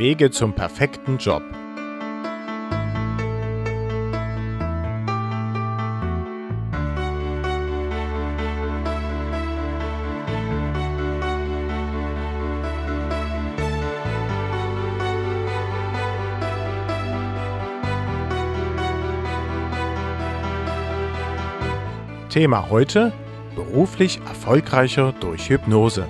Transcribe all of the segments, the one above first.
Wege zum perfekten Job. Thema heute: beruflich erfolgreicher durch Hypnose.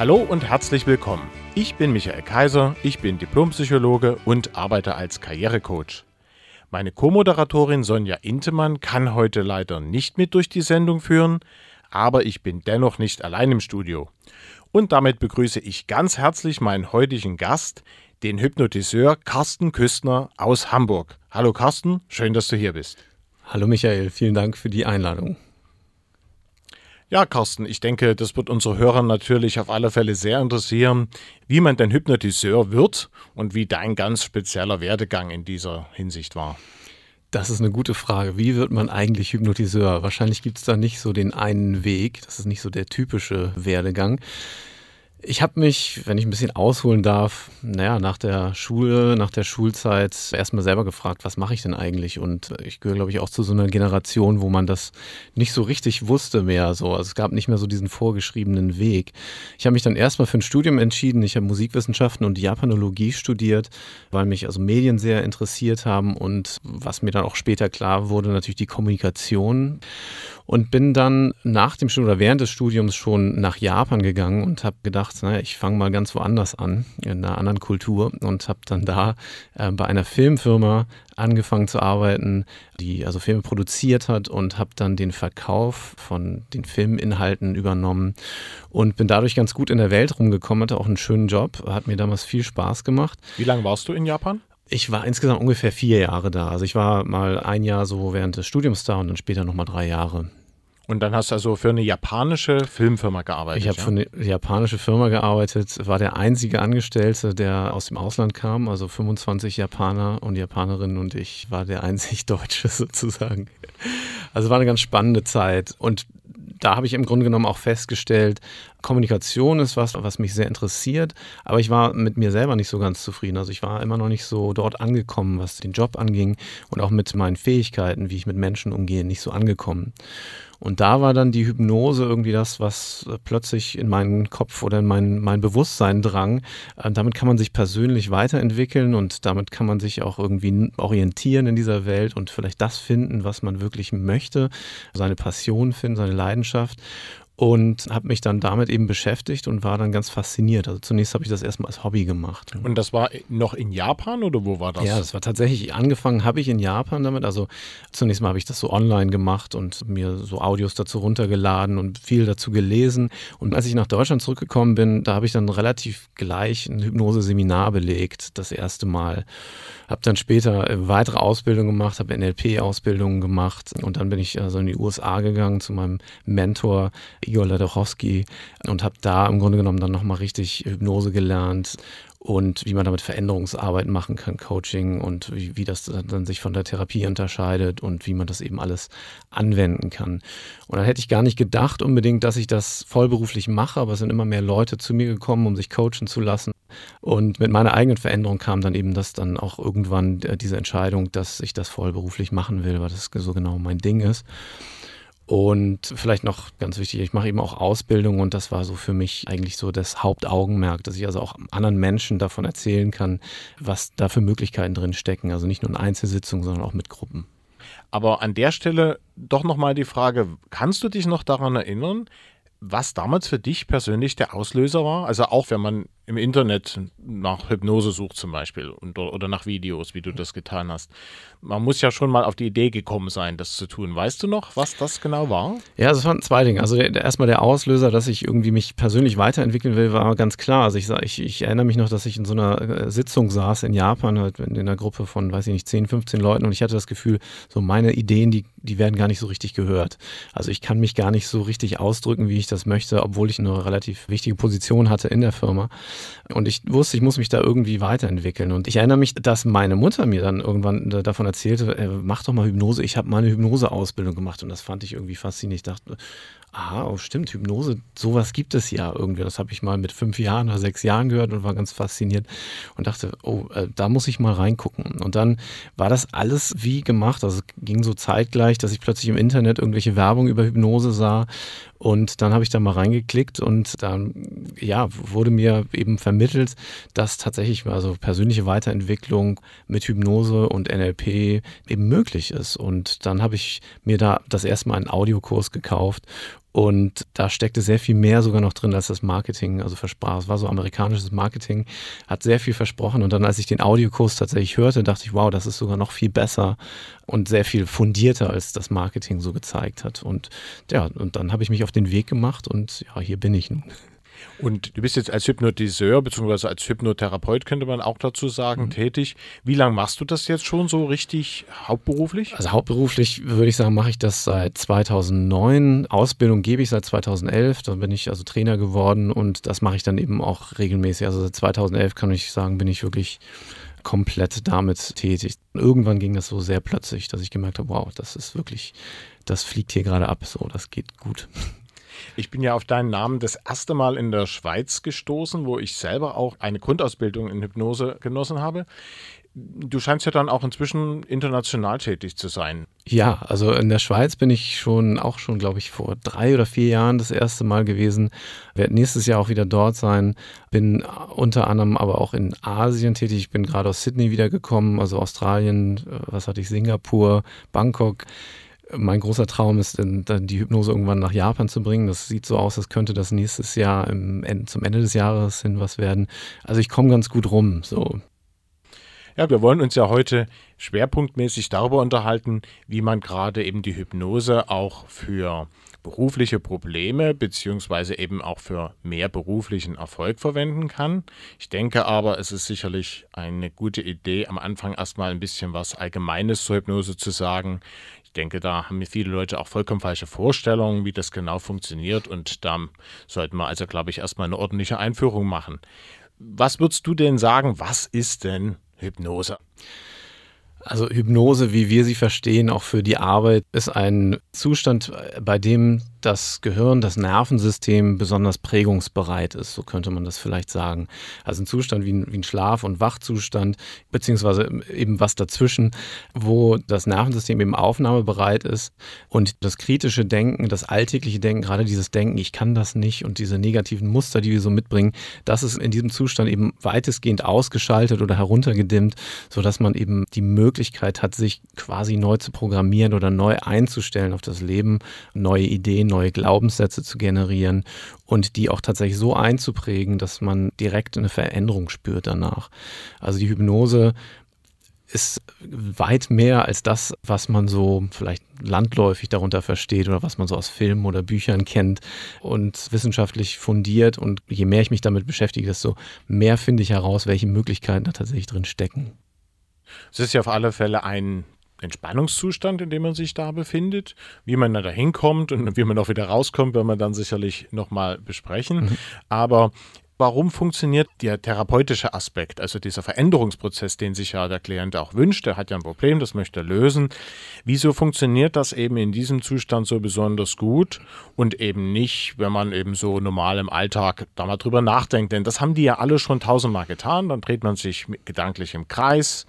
Hallo und herzlich willkommen. Ich bin Michael Kaiser, ich bin Diplompsychologe und arbeite als Karrierecoach. Meine Co-Moderatorin Sonja Intemann kann heute leider nicht mit durch die Sendung führen, aber ich bin dennoch nicht allein im Studio. Und damit begrüße ich ganz herzlich meinen heutigen Gast, den Hypnotiseur Carsten Küstner aus Hamburg. Hallo Carsten, schön, dass du hier bist. Hallo Michael, vielen Dank für die Einladung. Ja, Carsten, ich denke, das wird unsere Hörer natürlich auf alle Fälle sehr interessieren, wie man denn Hypnotiseur wird und wie dein ganz spezieller Werdegang in dieser Hinsicht war. Das ist eine gute Frage. Wie wird man eigentlich Hypnotiseur? Wahrscheinlich gibt es da nicht so den einen Weg. Das ist nicht so der typische Werdegang. Ich habe mich, wenn ich ein bisschen ausholen darf, naja, nach der Schule, nach der Schulzeit erstmal selber gefragt, was mache ich denn eigentlich? Und ich gehöre, glaube ich, auch zu so einer Generation, wo man das nicht so richtig wusste mehr. So. Also es gab nicht mehr so diesen vorgeschriebenen Weg. Ich habe mich dann erstmal für ein Studium entschieden. Ich habe Musikwissenschaften und Japanologie studiert, weil mich also Medien sehr interessiert haben und was mir dann auch später klar wurde, natürlich die Kommunikation und bin dann nach dem Studium oder während des Studiums schon nach Japan gegangen und habe gedacht, naja, ich fange mal ganz woanders an, in einer anderen Kultur und habe dann da äh, bei einer Filmfirma angefangen zu arbeiten, die also Filme produziert hat und habe dann den Verkauf von den Filminhalten übernommen und bin dadurch ganz gut in der Welt rumgekommen, hatte auch einen schönen Job, hat mir damals viel Spaß gemacht. Wie lange warst du in Japan? Ich war insgesamt ungefähr vier Jahre da. Also ich war mal ein Jahr so während des Studiums da und dann später nochmal drei Jahre. Und dann hast du also für eine japanische Filmfirma gearbeitet. Ich habe ja? für eine japanische Firma gearbeitet, war der einzige Angestellte, der aus dem Ausland kam, also 25 Japaner und Japanerinnen und ich war der einzig Deutsche sozusagen. Also war eine ganz spannende Zeit und da habe ich im Grunde genommen auch festgestellt, Kommunikation ist was, was mich sehr interessiert, aber ich war mit mir selber nicht so ganz zufrieden. Also ich war immer noch nicht so dort angekommen, was den Job anging und auch mit meinen Fähigkeiten, wie ich mit Menschen umgehe, nicht so angekommen. Und da war dann die Hypnose irgendwie das, was äh, plötzlich in meinen Kopf oder in mein, mein Bewusstsein drang. Äh, damit kann man sich persönlich weiterentwickeln und damit kann man sich auch irgendwie orientieren in dieser Welt und vielleicht das finden, was man wirklich möchte, seine Passion finden, seine Leidenschaft und habe mich dann damit eben beschäftigt und war dann ganz fasziniert. Also zunächst habe ich das erstmal als Hobby gemacht. Und das war noch in Japan oder wo war das? Ja, das war tatsächlich, angefangen habe ich in Japan damit. Also zunächst mal habe ich das so online gemacht und mir so Audios dazu runtergeladen und viel dazu gelesen. Und als ich nach Deutschland zurückgekommen bin, da habe ich dann relativ gleich ein Hypnose-Seminar belegt, das erste Mal. Habe dann später weitere Ausbildungen gemacht, habe NLP-Ausbildungen gemacht und dann bin ich also in die USA gegangen zu meinem Mentor Igor Ladachowski und habe da im Grunde genommen dann nochmal richtig Hypnose gelernt und wie man damit Veränderungsarbeit machen kann, Coaching und wie, wie das dann sich von der Therapie unterscheidet und wie man das eben alles anwenden kann. Und dann hätte ich gar nicht gedacht unbedingt, dass ich das vollberuflich mache, aber es sind immer mehr Leute zu mir gekommen, um sich coachen zu lassen. Und mit meiner eigenen Veränderung kam dann eben das dann auch irgendwann äh, diese Entscheidung, dass ich das vollberuflich machen will, weil das so genau mein Ding ist. Und vielleicht noch ganz wichtig, ich mache eben auch Ausbildung und das war so für mich eigentlich so das Hauptaugenmerk, dass ich also auch anderen Menschen davon erzählen kann, was da für Möglichkeiten drin stecken. Also nicht nur in Einzelsitzungen, sondern auch mit Gruppen. Aber an der Stelle doch nochmal die Frage, kannst du dich noch daran erinnern, was damals für dich persönlich der Auslöser war? Also auch wenn man im Internet nach Hypnose sucht zum Beispiel oder nach Videos, wie du das getan hast. Man muss ja schon mal auf die Idee gekommen sein, das zu tun. Weißt du noch, was das genau war? Ja, es waren zwei Dinge. Also der, erstmal der Auslöser, dass ich irgendwie mich persönlich weiterentwickeln will, war ganz klar. Also ich, ich, ich erinnere mich noch, dass ich in so einer äh, Sitzung saß in Japan, halt in einer Gruppe von, weiß ich nicht, 10, 15 Leuten und ich hatte das Gefühl, so meine Ideen, die die werden gar nicht so richtig gehört. Also ich kann mich gar nicht so richtig ausdrücken, wie ich das möchte, obwohl ich eine relativ wichtige Position hatte in der Firma. Und ich wusste, ich muss mich da irgendwie weiterentwickeln. Und ich erinnere mich, dass meine Mutter mir dann irgendwann davon erzählte, äh, mach doch mal Hypnose. Ich habe mal eine Hypnoseausbildung gemacht und das fand ich irgendwie faszinierend. Ich dachte, ah, oh, stimmt, Hypnose, sowas gibt es ja irgendwie. Das habe ich mal mit fünf Jahren oder sechs Jahren gehört und war ganz fasziniert und dachte, oh, äh, da muss ich mal reingucken. Und dann war das alles wie gemacht. Also es ging so zeitgleich, dass ich plötzlich im Internet irgendwelche Werbung über Hypnose sah und dann habe ich da mal reingeklickt und dann ja, wurde mir eben vermittelt, dass tatsächlich also persönliche Weiterentwicklung mit Hypnose und NLP eben möglich ist. Und dann habe ich mir da das erste Mal einen Audiokurs gekauft und da steckte sehr viel mehr sogar noch drin, als das Marketing also versprach. Es war so amerikanisches Marketing, hat sehr viel versprochen. Und dann, als ich den Audiokurs tatsächlich hörte, dachte ich, wow, das ist sogar noch viel besser und sehr viel fundierter, als das Marketing so gezeigt hat. Und ja, und dann habe ich mich auf den Weg gemacht und ja, hier bin ich nun. Und du bist jetzt als Hypnotiseur bzw. als Hypnotherapeut, könnte man auch dazu sagen, mhm. tätig. Wie lange machst du das jetzt schon so richtig hauptberuflich? Also hauptberuflich würde ich sagen, mache ich das seit 2009. Ausbildung gebe ich seit 2011. Da bin ich also Trainer geworden und das mache ich dann eben auch regelmäßig. Also seit 2011 kann ich sagen, bin ich wirklich komplett damit tätig. Irgendwann ging das so sehr plötzlich, dass ich gemerkt habe, wow, das ist wirklich, das fliegt hier gerade ab, so, das geht gut. Ich bin ja auf deinen Namen das erste Mal in der Schweiz gestoßen, wo ich selber auch eine Grundausbildung in Hypnose genossen habe. Du scheinst ja dann auch inzwischen international tätig zu sein. Ja, also in der Schweiz bin ich schon auch schon, glaube ich, vor drei oder vier Jahren das erste Mal gewesen. Werde nächstes Jahr auch wieder dort sein. Bin unter anderem aber auch in Asien tätig. Ich bin gerade aus Sydney wiedergekommen, also Australien, äh, was hatte ich, Singapur, Bangkok. Mein großer Traum ist, dann die Hypnose irgendwann nach Japan zu bringen. Das sieht so aus, als könnte das nächstes Jahr im, zum Ende des Jahres hin was werden. Also ich komme ganz gut rum. So. Ja, wir wollen uns ja heute schwerpunktmäßig darüber unterhalten, wie man gerade eben die Hypnose auch für berufliche Probleme beziehungsweise eben auch für mehr beruflichen Erfolg verwenden kann. Ich denke aber, es ist sicherlich eine gute Idee, am Anfang erstmal ein bisschen was Allgemeines zur Hypnose zu sagen. Ich denke, da haben viele Leute auch vollkommen falsche Vorstellungen, wie das genau funktioniert. Und da sollten wir also, glaube ich, erstmal eine ordentliche Einführung machen. Was würdest du denn sagen, was ist denn Hypnose? Also Hypnose, wie wir sie verstehen, auch für die Arbeit, ist ein Zustand, bei dem das Gehirn, das Nervensystem besonders prägungsbereit ist, so könnte man das vielleicht sagen. Also ein Zustand wie ein, wie ein Schlaf- und Wachzustand, beziehungsweise eben was dazwischen, wo das Nervensystem eben aufnahmebereit ist und das kritische Denken, das alltägliche Denken, gerade dieses Denken, ich kann das nicht und diese negativen Muster, die wir so mitbringen, das ist in diesem Zustand eben weitestgehend ausgeschaltet oder heruntergedimmt, sodass man eben die Möglichkeit hat, sich quasi neu zu programmieren oder neu einzustellen auf das Leben, neue Ideen, neue Glaubenssätze zu generieren und die auch tatsächlich so einzuprägen, dass man direkt eine Veränderung spürt danach. Also die Hypnose ist weit mehr als das, was man so vielleicht landläufig darunter versteht oder was man so aus Filmen oder Büchern kennt und wissenschaftlich fundiert. Und je mehr ich mich damit beschäftige, desto mehr finde ich heraus, welche Möglichkeiten da tatsächlich drin stecken. Es ist ja auf alle Fälle ein Entspannungszustand, in dem man sich da befindet. Wie man da hinkommt und wie man auch wieder rauskommt, werden wir dann sicherlich nochmal besprechen. Mhm. Aber warum funktioniert der therapeutische Aspekt, also dieser Veränderungsprozess, den sich ja der Klient auch wünscht, der hat ja ein Problem, das möchte er lösen. Wieso funktioniert das eben in diesem Zustand so besonders gut und eben nicht, wenn man eben so normal im Alltag da mal drüber nachdenkt? Denn das haben die ja alle schon tausendmal getan, dann dreht man sich gedanklich im Kreis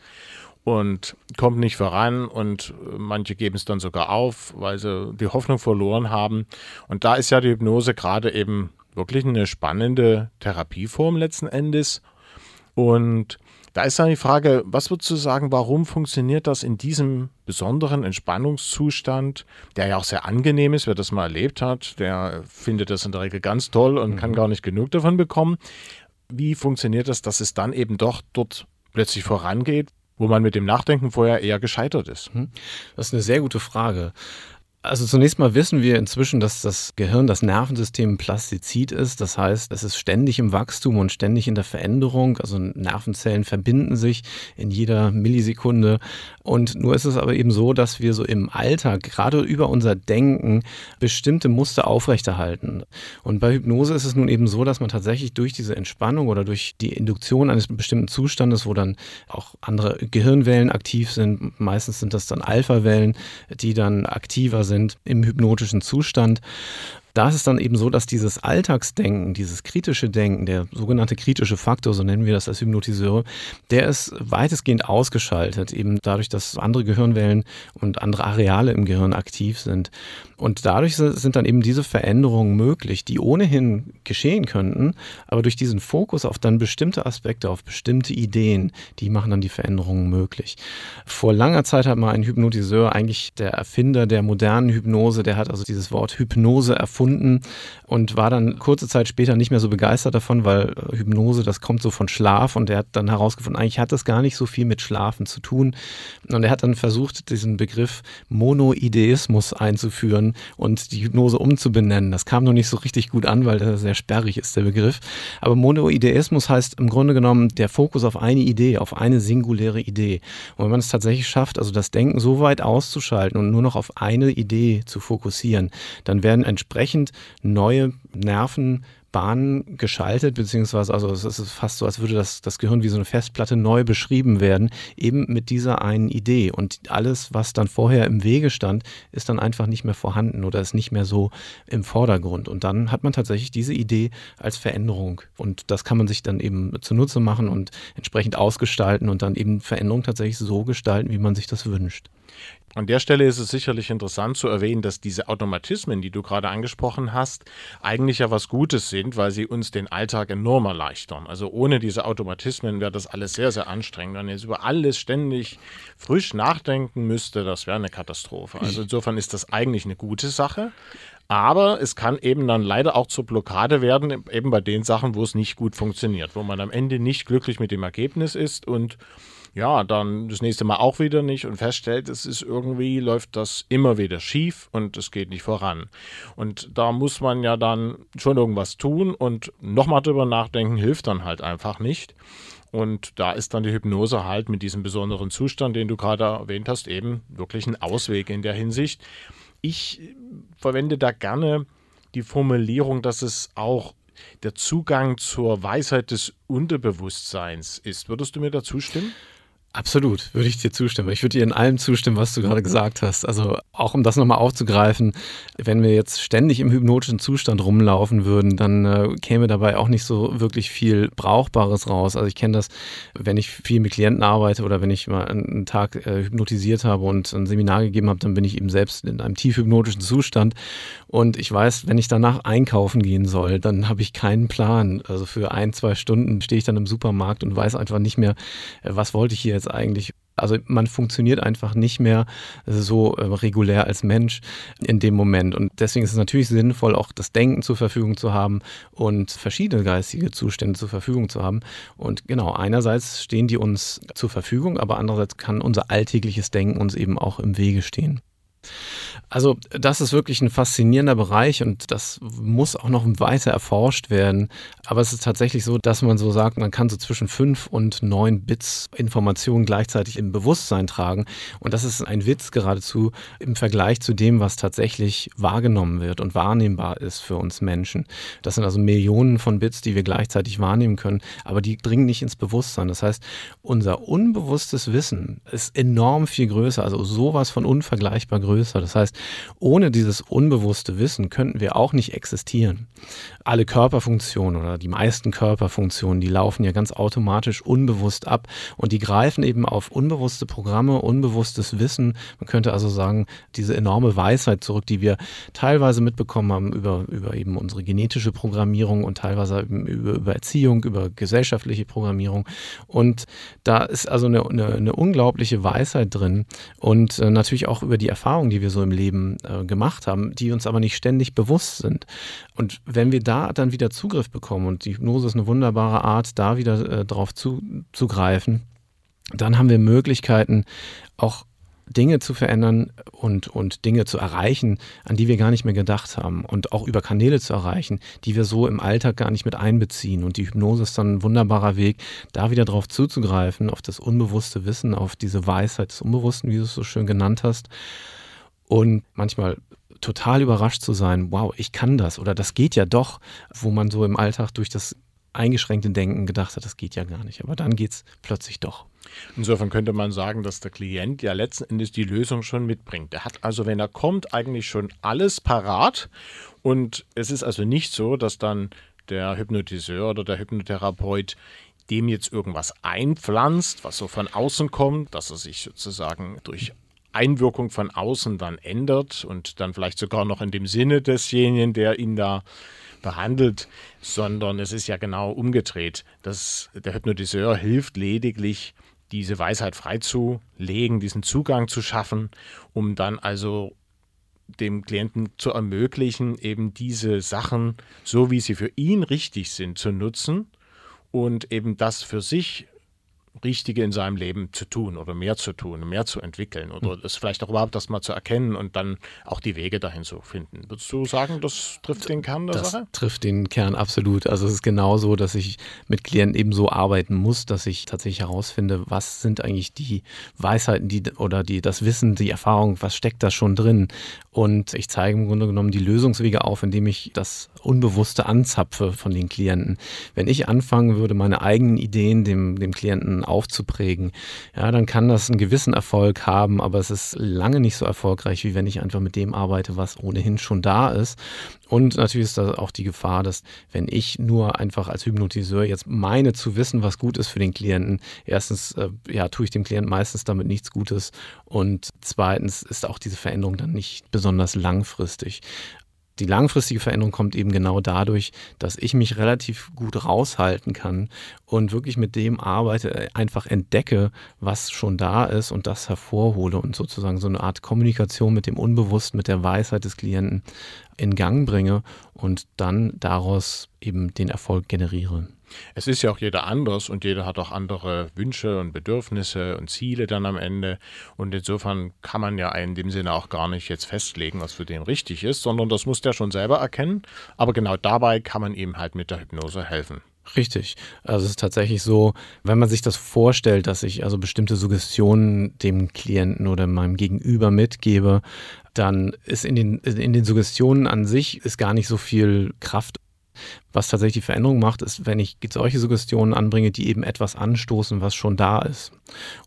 und kommt nicht voran und manche geben es dann sogar auf, weil sie die Hoffnung verloren haben. Und da ist ja die Hypnose gerade eben wirklich eine spannende Therapieform letzten Endes. Und da ist dann die Frage, was würdest du sagen, warum funktioniert das in diesem besonderen Entspannungszustand, der ja auch sehr angenehm ist, wer das mal erlebt hat, der findet das in der Regel ganz toll und mhm. kann gar nicht genug davon bekommen. Wie funktioniert das, dass es dann eben doch dort plötzlich vorangeht, wo man mit dem Nachdenken vorher eher gescheitert ist? Hm? Das ist eine sehr gute Frage. Also zunächst mal wissen wir inzwischen, dass das Gehirn, das Nervensystem Plastizid ist. Das heißt, es ist ständig im Wachstum und ständig in der Veränderung. Also Nervenzellen verbinden sich in jeder Millisekunde. Und nur ist es aber eben so, dass wir so im Alltag, gerade über unser Denken, bestimmte Muster aufrechterhalten. Und bei Hypnose ist es nun eben so, dass man tatsächlich durch diese Entspannung oder durch die Induktion eines bestimmten Zustandes, wo dann auch andere Gehirnwellen aktiv sind, meistens sind das dann Alpha-Wellen, die dann aktiver sind, sind im hypnotischen Zustand. Da ist es dann eben so, dass dieses Alltagsdenken, dieses kritische Denken, der sogenannte kritische Faktor, so nennen wir das als Hypnotiseure, der ist weitestgehend ausgeschaltet, eben dadurch, dass andere Gehirnwellen und andere Areale im Gehirn aktiv sind. Und dadurch sind dann eben diese Veränderungen möglich, die ohnehin geschehen könnten, aber durch diesen Fokus auf dann bestimmte Aspekte, auf bestimmte Ideen, die machen dann die Veränderungen möglich. Vor langer Zeit hat mal ein Hypnotiseur, eigentlich der Erfinder der modernen Hypnose, der hat also dieses Wort Hypnose erfunden und war dann kurze Zeit später nicht mehr so begeistert davon, weil äh, Hypnose, das kommt so von Schlaf und er hat dann herausgefunden, eigentlich hat das gar nicht so viel mit Schlafen zu tun. Und er hat dann versucht, diesen Begriff Monoideismus einzuführen und die Hypnose umzubenennen. Das kam noch nicht so richtig gut an, weil das sehr sperrig ist, der Begriff. Aber Monoideismus heißt im Grunde genommen der Fokus auf eine Idee, auf eine singuläre Idee. Und wenn man es tatsächlich schafft, also das Denken so weit auszuschalten und nur noch auf eine Idee zu fokussieren, dann werden entsprechend neue Nerven Bahnen geschaltet, beziehungsweise also es ist fast so, als würde das, das Gehirn wie so eine Festplatte neu beschrieben werden, eben mit dieser einen Idee. Und alles, was dann vorher im Wege stand, ist dann einfach nicht mehr vorhanden oder ist nicht mehr so im Vordergrund. Und dann hat man tatsächlich diese Idee als Veränderung. Und das kann man sich dann eben zunutze machen und entsprechend ausgestalten und dann eben Veränderung tatsächlich so gestalten, wie man sich das wünscht. An der Stelle ist es sicherlich interessant zu erwähnen, dass diese Automatismen, die du gerade angesprochen hast, eigentlich ja was Gutes sind, weil sie uns den Alltag enorm erleichtern. Also ohne diese Automatismen wäre das alles sehr, sehr anstrengend. Wenn jetzt über alles ständig frisch nachdenken müsste, das wäre eine Katastrophe. Also insofern ist das eigentlich eine gute Sache. Aber es kann eben dann leider auch zur Blockade werden, eben bei den Sachen, wo es nicht gut funktioniert, wo man am Ende nicht glücklich mit dem Ergebnis ist und ja, dann das nächste Mal auch wieder nicht und feststellt, es ist irgendwie, läuft das immer wieder schief und es geht nicht voran. Und da muss man ja dann schon irgendwas tun und nochmal drüber nachdenken, hilft dann halt einfach nicht. Und da ist dann die Hypnose halt mit diesem besonderen Zustand, den du gerade erwähnt hast, eben wirklich ein Ausweg in der Hinsicht. Ich verwende da gerne die Formulierung, dass es auch der Zugang zur Weisheit des Unterbewusstseins ist. Würdest du mir da zustimmen? Absolut, würde ich dir zustimmen. Ich würde dir in allem zustimmen, was du gerade gesagt hast. Also auch um das nochmal aufzugreifen, wenn wir jetzt ständig im hypnotischen Zustand rumlaufen würden, dann äh, käme dabei auch nicht so wirklich viel Brauchbares raus. Also ich kenne das, wenn ich viel mit Klienten arbeite oder wenn ich mal einen Tag äh, hypnotisiert habe und ein Seminar gegeben habe, dann bin ich eben selbst in einem tief hypnotischen Zustand. Und ich weiß, wenn ich danach einkaufen gehen soll, dann habe ich keinen Plan. Also für ein, zwei Stunden stehe ich dann im Supermarkt und weiß einfach nicht mehr, äh, was wollte ich hier jetzt eigentlich? Also man funktioniert einfach nicht mehr so äh, regulär als Mensch in dem Moment. Und deswegen ist es natürlich sinnvoll, auch das Denken zur Verfügung zu haben und verschiedene geistige Zustände zur Verfügung zu haben. Und genau, einerseits stehen die uns zur Verfügung, aber andererseits kann unser alltägliches Denken uns eben auch im Wege stehen. Also das ist wirklich ein faszinierender Bereich und das muss auch noch weiter erforscht werden. Aber es ist tatsächlich so, dass man so sagt, man kann so zwischen fünf und neun Bits Informationen gleichzeitig im Bewusstsein tragen. Und das ist ein Witz geradezu im Vergleich zu dem, was tatsächlich wahrgenommen wird und wahrnehmbar ist für uns Menschen. Das sind also Millionen von Bits, die wir gleichzeitig wahrnehmen können, aber die dringen nicht ins Bewusstsein. Das heißt, unser unbewusstes Wissen ist enorm viel größer, also sowas von unvergleichbar größer. Das heißt, ohne dieses unbewusste Wissen könnten wir auch nicht existieren. Alle Körperfunktionen oder die meisten Körperfunktionen, die laufen ja ganz automatisch unbewusst ab und die greifen eben auf unbewusste Programme, unbewusstes Wissen. Man könnte also sagen, diese enorme Weisheit zurück, die wir teilweise mitbekommen haben über, über eben unsere genetische Programmierung und teilweise über, über Erziehung, über gesellschaftliche Programmierung. Und da ist also eine, eine, eine unglaubliche Weisheit drin und äh, natürlich auch über die Erfahrungen, die wir so im Leben äh, gemacht haben, die uns aber nicht ständig bewusst sind. Und wenn wir da dann wieder Zugriff bekommen, und die Hypnose ist eine wunderbare Art, da wieder äh, drauf zuzugreifen, dann haben wir Möglichkeiten, auch Dinge zu verändern und, und Dinge zu erreichen, an die wir gar nicht mehr gedacht haben und auch über Kanäle zu erreichen, die wir so im Alltag gar nicht mit einbeziehen. Und die Hypnose ist dann ein wunderbarer Weg, da wieder drauf zuzugreifen, auf das unbewusste Wissen, auf diese Weisheit des Unbewussten, wie du es so schön genannt hast. Und manchmal total überrascht zu sein, wow, ich kann das oder das geht ja doch, wo man so im Alltag durch das eingeschränkte Denken gedacht hat, das geht ja gar nicht. Aber dann geht es plötzlich doch. Insofern könnte man sagen, dass der Klient ja letzten Endes die Lösung schon mitbringt. Er hat also, wenn er kommt, eigentlich schon alles parat. Und es ist also nicht so, dass dann der Hypnotiseur oder der Hypnotherapeut dem jetzt irgendwas einpflanzt, was so von außen kommt, dass er sich sozusagen durch Einwirkung von außen dann ändert und dann vielleicht sogar noch in dem Sinne desjenigen, der ihn da behandelt, sondern es ist ja genau umgedreht. dass der Hypnotiseur hilft lediglich, diese Weisheit freizulegen, diesen Zugang zu schaffen, um dann also dem Klienten zu ermöglichen, eben diese Sachen, so wie sie für ihn richtig sind, zu nutzen und eben das für sich Richtige in seinem Leben zu tun oder mehr zu tun, mehr zu entwickeln oder es vielleicht auch überhaupt das mal zu erkennen und dann auch die Wege dahin zu finden. Würdest du sagen, das trifft den Kern der das Sache? trifft den Kern absolut. Also es ist genauso, dass ich mit Klienten eben so arbeiten muss, dass ich tatsächlich herausfinde, was sind eigentlich die Weisheiten, die oder die das Wissen, die Erfahrung, was steckt da schon drin? Und ich zeige im Grunde genommen die Lösungswege auf, indem ich das Unbewusste anzapfe von den Klienten. Wenn ich anfangen würde, meine eigenen Ideen dem, dem Klienten aufzuprägen, ja, dann kann das einen gewissen Erfolg haben, aber es ist lange nicht so erfolgreich, wie wenn ich einfach mit dem arbeite, was ohnehin schon da ist. Und natürlich ist da auch die Gefahr, dass wenn ich nur einfach als Hypnotiseur jetzt meine zu wissen, was gut ist für den Klienten, erstens äh, ja, tue ich dem Klienten meistens damit nichts Gutes und zweitens ist auch diese Veränderung dann nicht besonders langfristig. Die langfristige Veränderung kommt eben genau dadurch, dass ich mich relativ gut raushalten kann und wirklich mit dem arbeite, äh, einfach entdecke, was schon da ist und das hervorhole und sozusagen so eine Art Kommunikation mit dem Unbewussten, mit der Weisheit des Klienten in Gang bringe und dann daraus eben den Erfolg generiere. Es ist ja auch jeder anders und jeder hat auch andere Wünsche und Bedürfnisse und Ziele dann am Ende. Und insofern kann man ja in dem Sinne auch gar nicht jetzt festlegen, was für den richtig ist, sondern das muss der schon selber erkennen. Aber genau dabei kann man ihm halt mit der Hypnose helfen. Richtig. Also es ist tatsächlich so, wenn man sich das vorstellt, dass ich also bestimmte Suggestionen dem Klienten oder meinem Gegenüber mitgebe, dann ist in den, in den Suggestionen an sich ist gar nicht so viel Kraft was tatsächlich die Veränderung macht, ist, wenn ich solche Suggestionen anbringe, die eben etwas anstoßen, was schon da ist.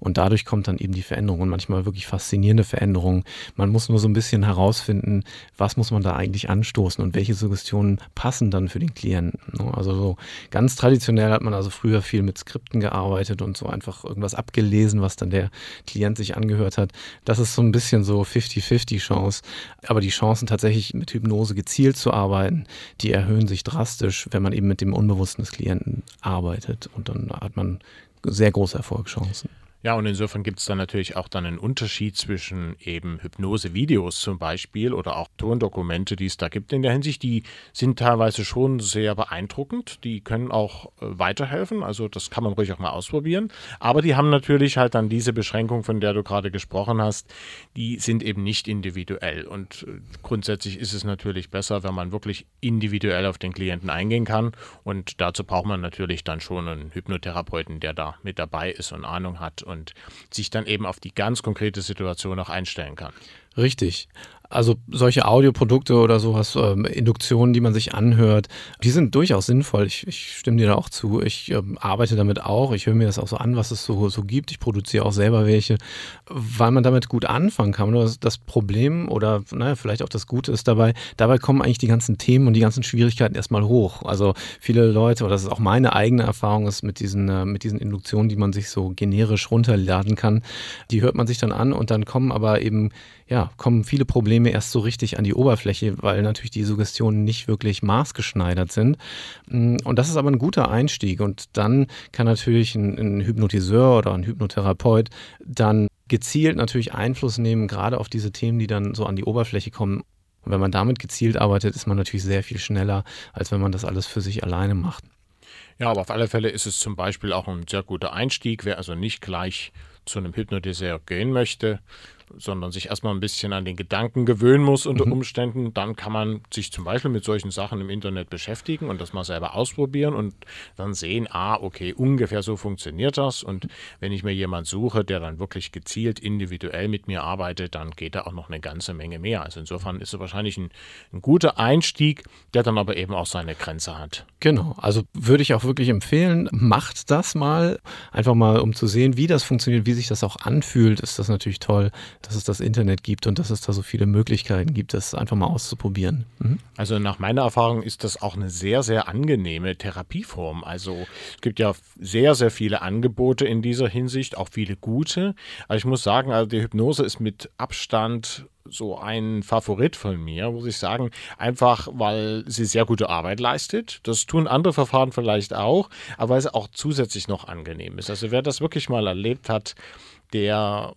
Und dadurch kommt dann eben die Veränderung und manchmal wirklich faszinierende Veränderungen. Man muss nur so ein bisschen herausfinden, was muss man da eigentlich anstoßen und welche Suggestionen passen dann für den Klienten. Ne? Also so ganz traditionell hat man also früher viel mit Skripten gearbeitet und so einfach irgendwas abgelesen, was dann der Klient sich angehört hat. Das ist so ein bisschen so 50-50 Chance. Aber die Chancen tatsächlich mit Hypnose gezielt zu arbeiten, die erhöhen sich drastisch praktisch, wenn man eben mit dem Unbewussten des Klienten arbeitet. Und dann hat man sehr große Erfolgschancen. Ja, und insofern gibt es dann natürlich auch dann einen Unterschied zwischen eben Hypnose-Videos zum Beispiel oder auch Tondokumente, die es da gibt in der Hinsicht. Die sind teilweise schon sehr beeindruckend. Die können auch äh, weiterhelfen. Also das kann man ruhig auch mal ausprobieren. Aber die haben natürlich halt dann diese Beschränkung, von der du gerade gesprochen hast. Die sind eben nicht individuell. Und äh, grundsätzlich ist es natürlich besser, wenn man wirklich individuell auf den Klienten eingehen kann. Und dazu braucht man natürlich dann schon einen Hypnotherapeuten, der da mit dabei ist und Ahnung hat sich dann eben auf die ganz konkrete Situation auch einstellen kann. Richtig. Also solche Audioprodukte oder sowas, ähm, Induktionen, die man sich anhört, die sind durchaus sinnvoll. Ich, ich stimme dir da auch zu. Ich ähm, arbeite damit auch. Ich höre mir das auch so an, was es so, so gibt. Ich produziere auch selber welche, weil man damit gut anfangen kann. Das, das Problem oder naja, vielleicht auch das Gute ist dabei, dabei kommen eigentlich die ganzen Themen und die ganzen Schwierigkeiten erstmal hoch. Also viele Leute, oder das ist auch meine eigene Erfahrung, ist mit diesen, äh, mit diesen Induktionen, die man sich so generisch runterladen kann, die hört man sich dann an und dann kommen aber eben, ja, kommen viele Probleme erst so richtig an die Oberfläche, weil natürlich die Suggestionen nicht wirklich maßgeschneidert sind. Mm, und das ist aber ein guter Einstieg. Und dann kann natürlich ein, ein Hypnotiseur oder ein Hypnotherapeut dann gezielt natürlich Einfluss nehmen, gerade auf diese Themen, die dann so an die Oberfläche kommen. Und wenn man damit gezielt arbeitet, ist man natürlich sehr viel schneller, als wenn man das alles für sich alleine macht. Ja, aber auf alle Fälle ist es zum Beispiel auch ein sehr guter Einstieg. Wer also nicht gleich zu einem Hypnotiseur gehen möchte, sondern sich erstmal ein bisschen an den Gedanken gewöhnen muss unter Mhm. Umständen, dann kann man sich zum Beispiel mit solchen Sachen im Internet beschäftigen und das mal selber ausprobieren und dann sehen, ah, okay, ungefähr so funktioniert das. Und wenn ich mir jemanden suche, der dann wirklich gezielt individuell mit mir arbeitet, dann geht da auch noch eine ganze Menge mehr. Also insofern ist es wahrscheinlich ein, ein guter Einstieg, der dann aber eben auch seine Grenze hat. Genau, also würde ich auch wirklich empfehlen, macht das mal, einfach mal um zu sehen, wie das funktioniert, wie sich das auch anfühlt, ist das natürlich toll, dass es das Internet gibt und dass es da so viele Möglichkeiten gibt, das einfach mal auszuprobieren. Mhm. Also nach meiner Erfahrung ist das auch eine sehr, sehr angenehme Therapieform. Also es gibt ja sehr, sehr viele Angebote in dieser Hinsicht, auch viele gute. Aber ich muss sagen, also die Hypnose ist mit Abstand so ein Favorit von mir, muss ich sagen, einfach weil sie sehr gute Arbeit leistet. Das tun andere Verfahren vielleicht auch, aber weil es auch zusätzlich noch angenehm ist. Also wer das wirklich mal erlebt hat, der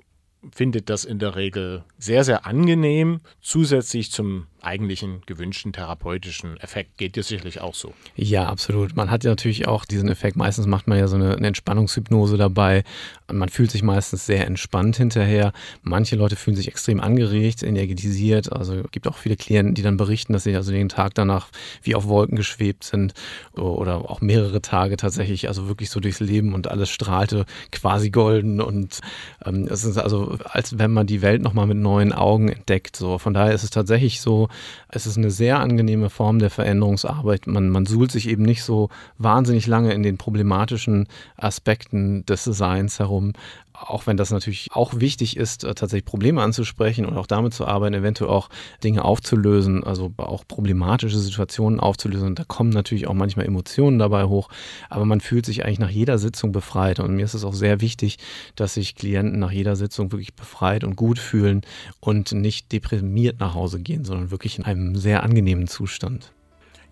findet das in der Regel sehr, sehr angenehm, zusätzlich zum eigentlichen gewünschten therapeutischen Effekt. Geht dir sicherlich auch so. Ja, absolut. Man hat ja natürlich auch diesen Effekt. Meistens macht man ja so eine, eine Entspannungshypnose dabei. Man fühlt sich meistens sehr entspannt hinterher. Manche Leute fühlen sich extrem angeregt, energetisiert. Also es gibt auch viele Klienten, die dann berichten, dass sie also den Tag danach wie auf Wolken geschwebt sind oder auch mehrere Tage tatsächlich, also wirklich so durchs Leben und alles strahlte quasi golden und ähm, es ist also, als wenn man die Welt nochmal mit neuen Augen entdeckt. So, von daher ist es tatsächlich so, es ist eine sehr angenehme Form der Veränderungsarbeit. Man, man suhlt sich eben nicht so wahnsinnig lange in den problematischen Aspekten des Designs herum. Auch wenn das natürlich auch wichtig ist, äh, tatsächlich Probleme anzusprechen und auch damit zu arbeiten, eventuell auch Dinge aufzulösen, also auch problematische Situationen aufzulösen. Und da kommen natürlich auch manchmal Emotionen dabei hoch, aber man fühlt sich eigentlich nach jeder Sitzung befreit. Und mir ist es auch sehr wichtig, dass sich Klienten nach jeder Sitzung wirklich befreit und gut fühlen und nicht deprimiert nach Hause gehen, sondern wirklich in einem sehr angenehmen Zustand.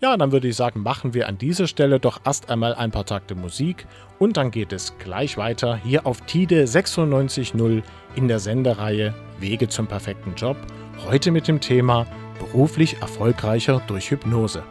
Ja, dann würde ich sagen, machen wir an dieser Stelle doch erst einmal ein paar Takte Musik und dann geht es gleich weiter hier auf TIDE 96.0 in der Sendereihe Wege zum perfekten Job. Heute mit dem Thema beruflich erfolgreicher durch Hypnose.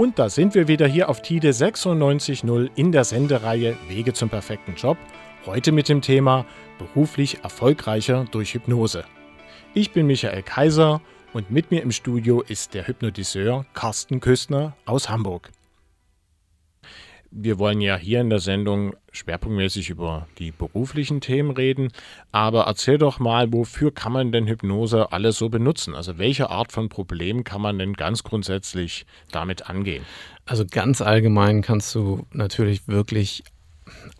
Und da sind wir wieder hier auf TIDE 96.0 in der Sendereihe Wege zum perfekten Job. Heute mit dem Thema beruflich erfolgreicher durch Hypnose. Ich bin Michael Kaiser und mit mir im Studio ist der Hypnotiseur Carsten Küstner aus Hamburg. Wir wollen ja hier in der Sendung schwerpunktmäßig über die beruflichen Themen reden, aber erzähl doch mal, wofür kann man denn Hypnose alles so benutzen? Also welche Art von Problem kann man denn ganz grundsätzlich damit angehen? Also ganz allgemein kannst du natürlich wirklich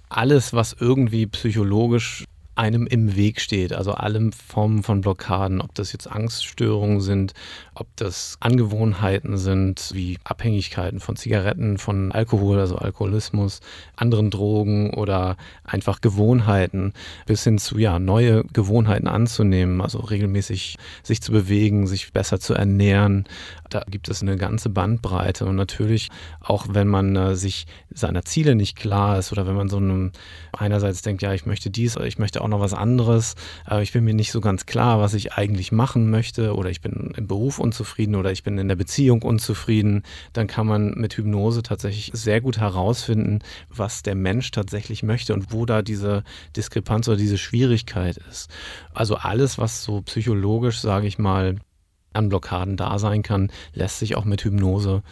alles, was irgendwie psychologisch einem im Weg steht. Also alle Formen von Blockaden, ob das jetzt Angststörungen sind, ob das Angewohnheiten sind, wie Abhängigkeiten von Zigaretten, von Alkohol, also Alkoholismus, anderen Drogen oder einfach Gewohnheiten, bis hin zu ja, neue Gewohnheiten anzunehmen, also regelmäßig sich zu bewegen, sich besser zu ernähren. Da gibt es eine ganze Bandbreite. Und natürlich, auch wenn man äh, sich seiner Ziele nicht klar ist oder wenn man so einem einerseits denkt, ja, ich möchte dies, ich möchte auch noch was anderes, aber ich bin mir nicht so ganz klar, was ich eigentlich machen möchte. Oder ich bin im Beruf unzufrieden oder ich bin in der Beziehung unzufrieden, dann kann man mit Hypnose tatsächlich sehr gut herausfinden, was der Mensch tatsächlich möchte und wo da diese Diskrepanz oder diese Schwierigkeit ist. Also alles, was so psychologisch, sage ich mal, an Blockaden da sein kann, lässt sich auch mit Hypnose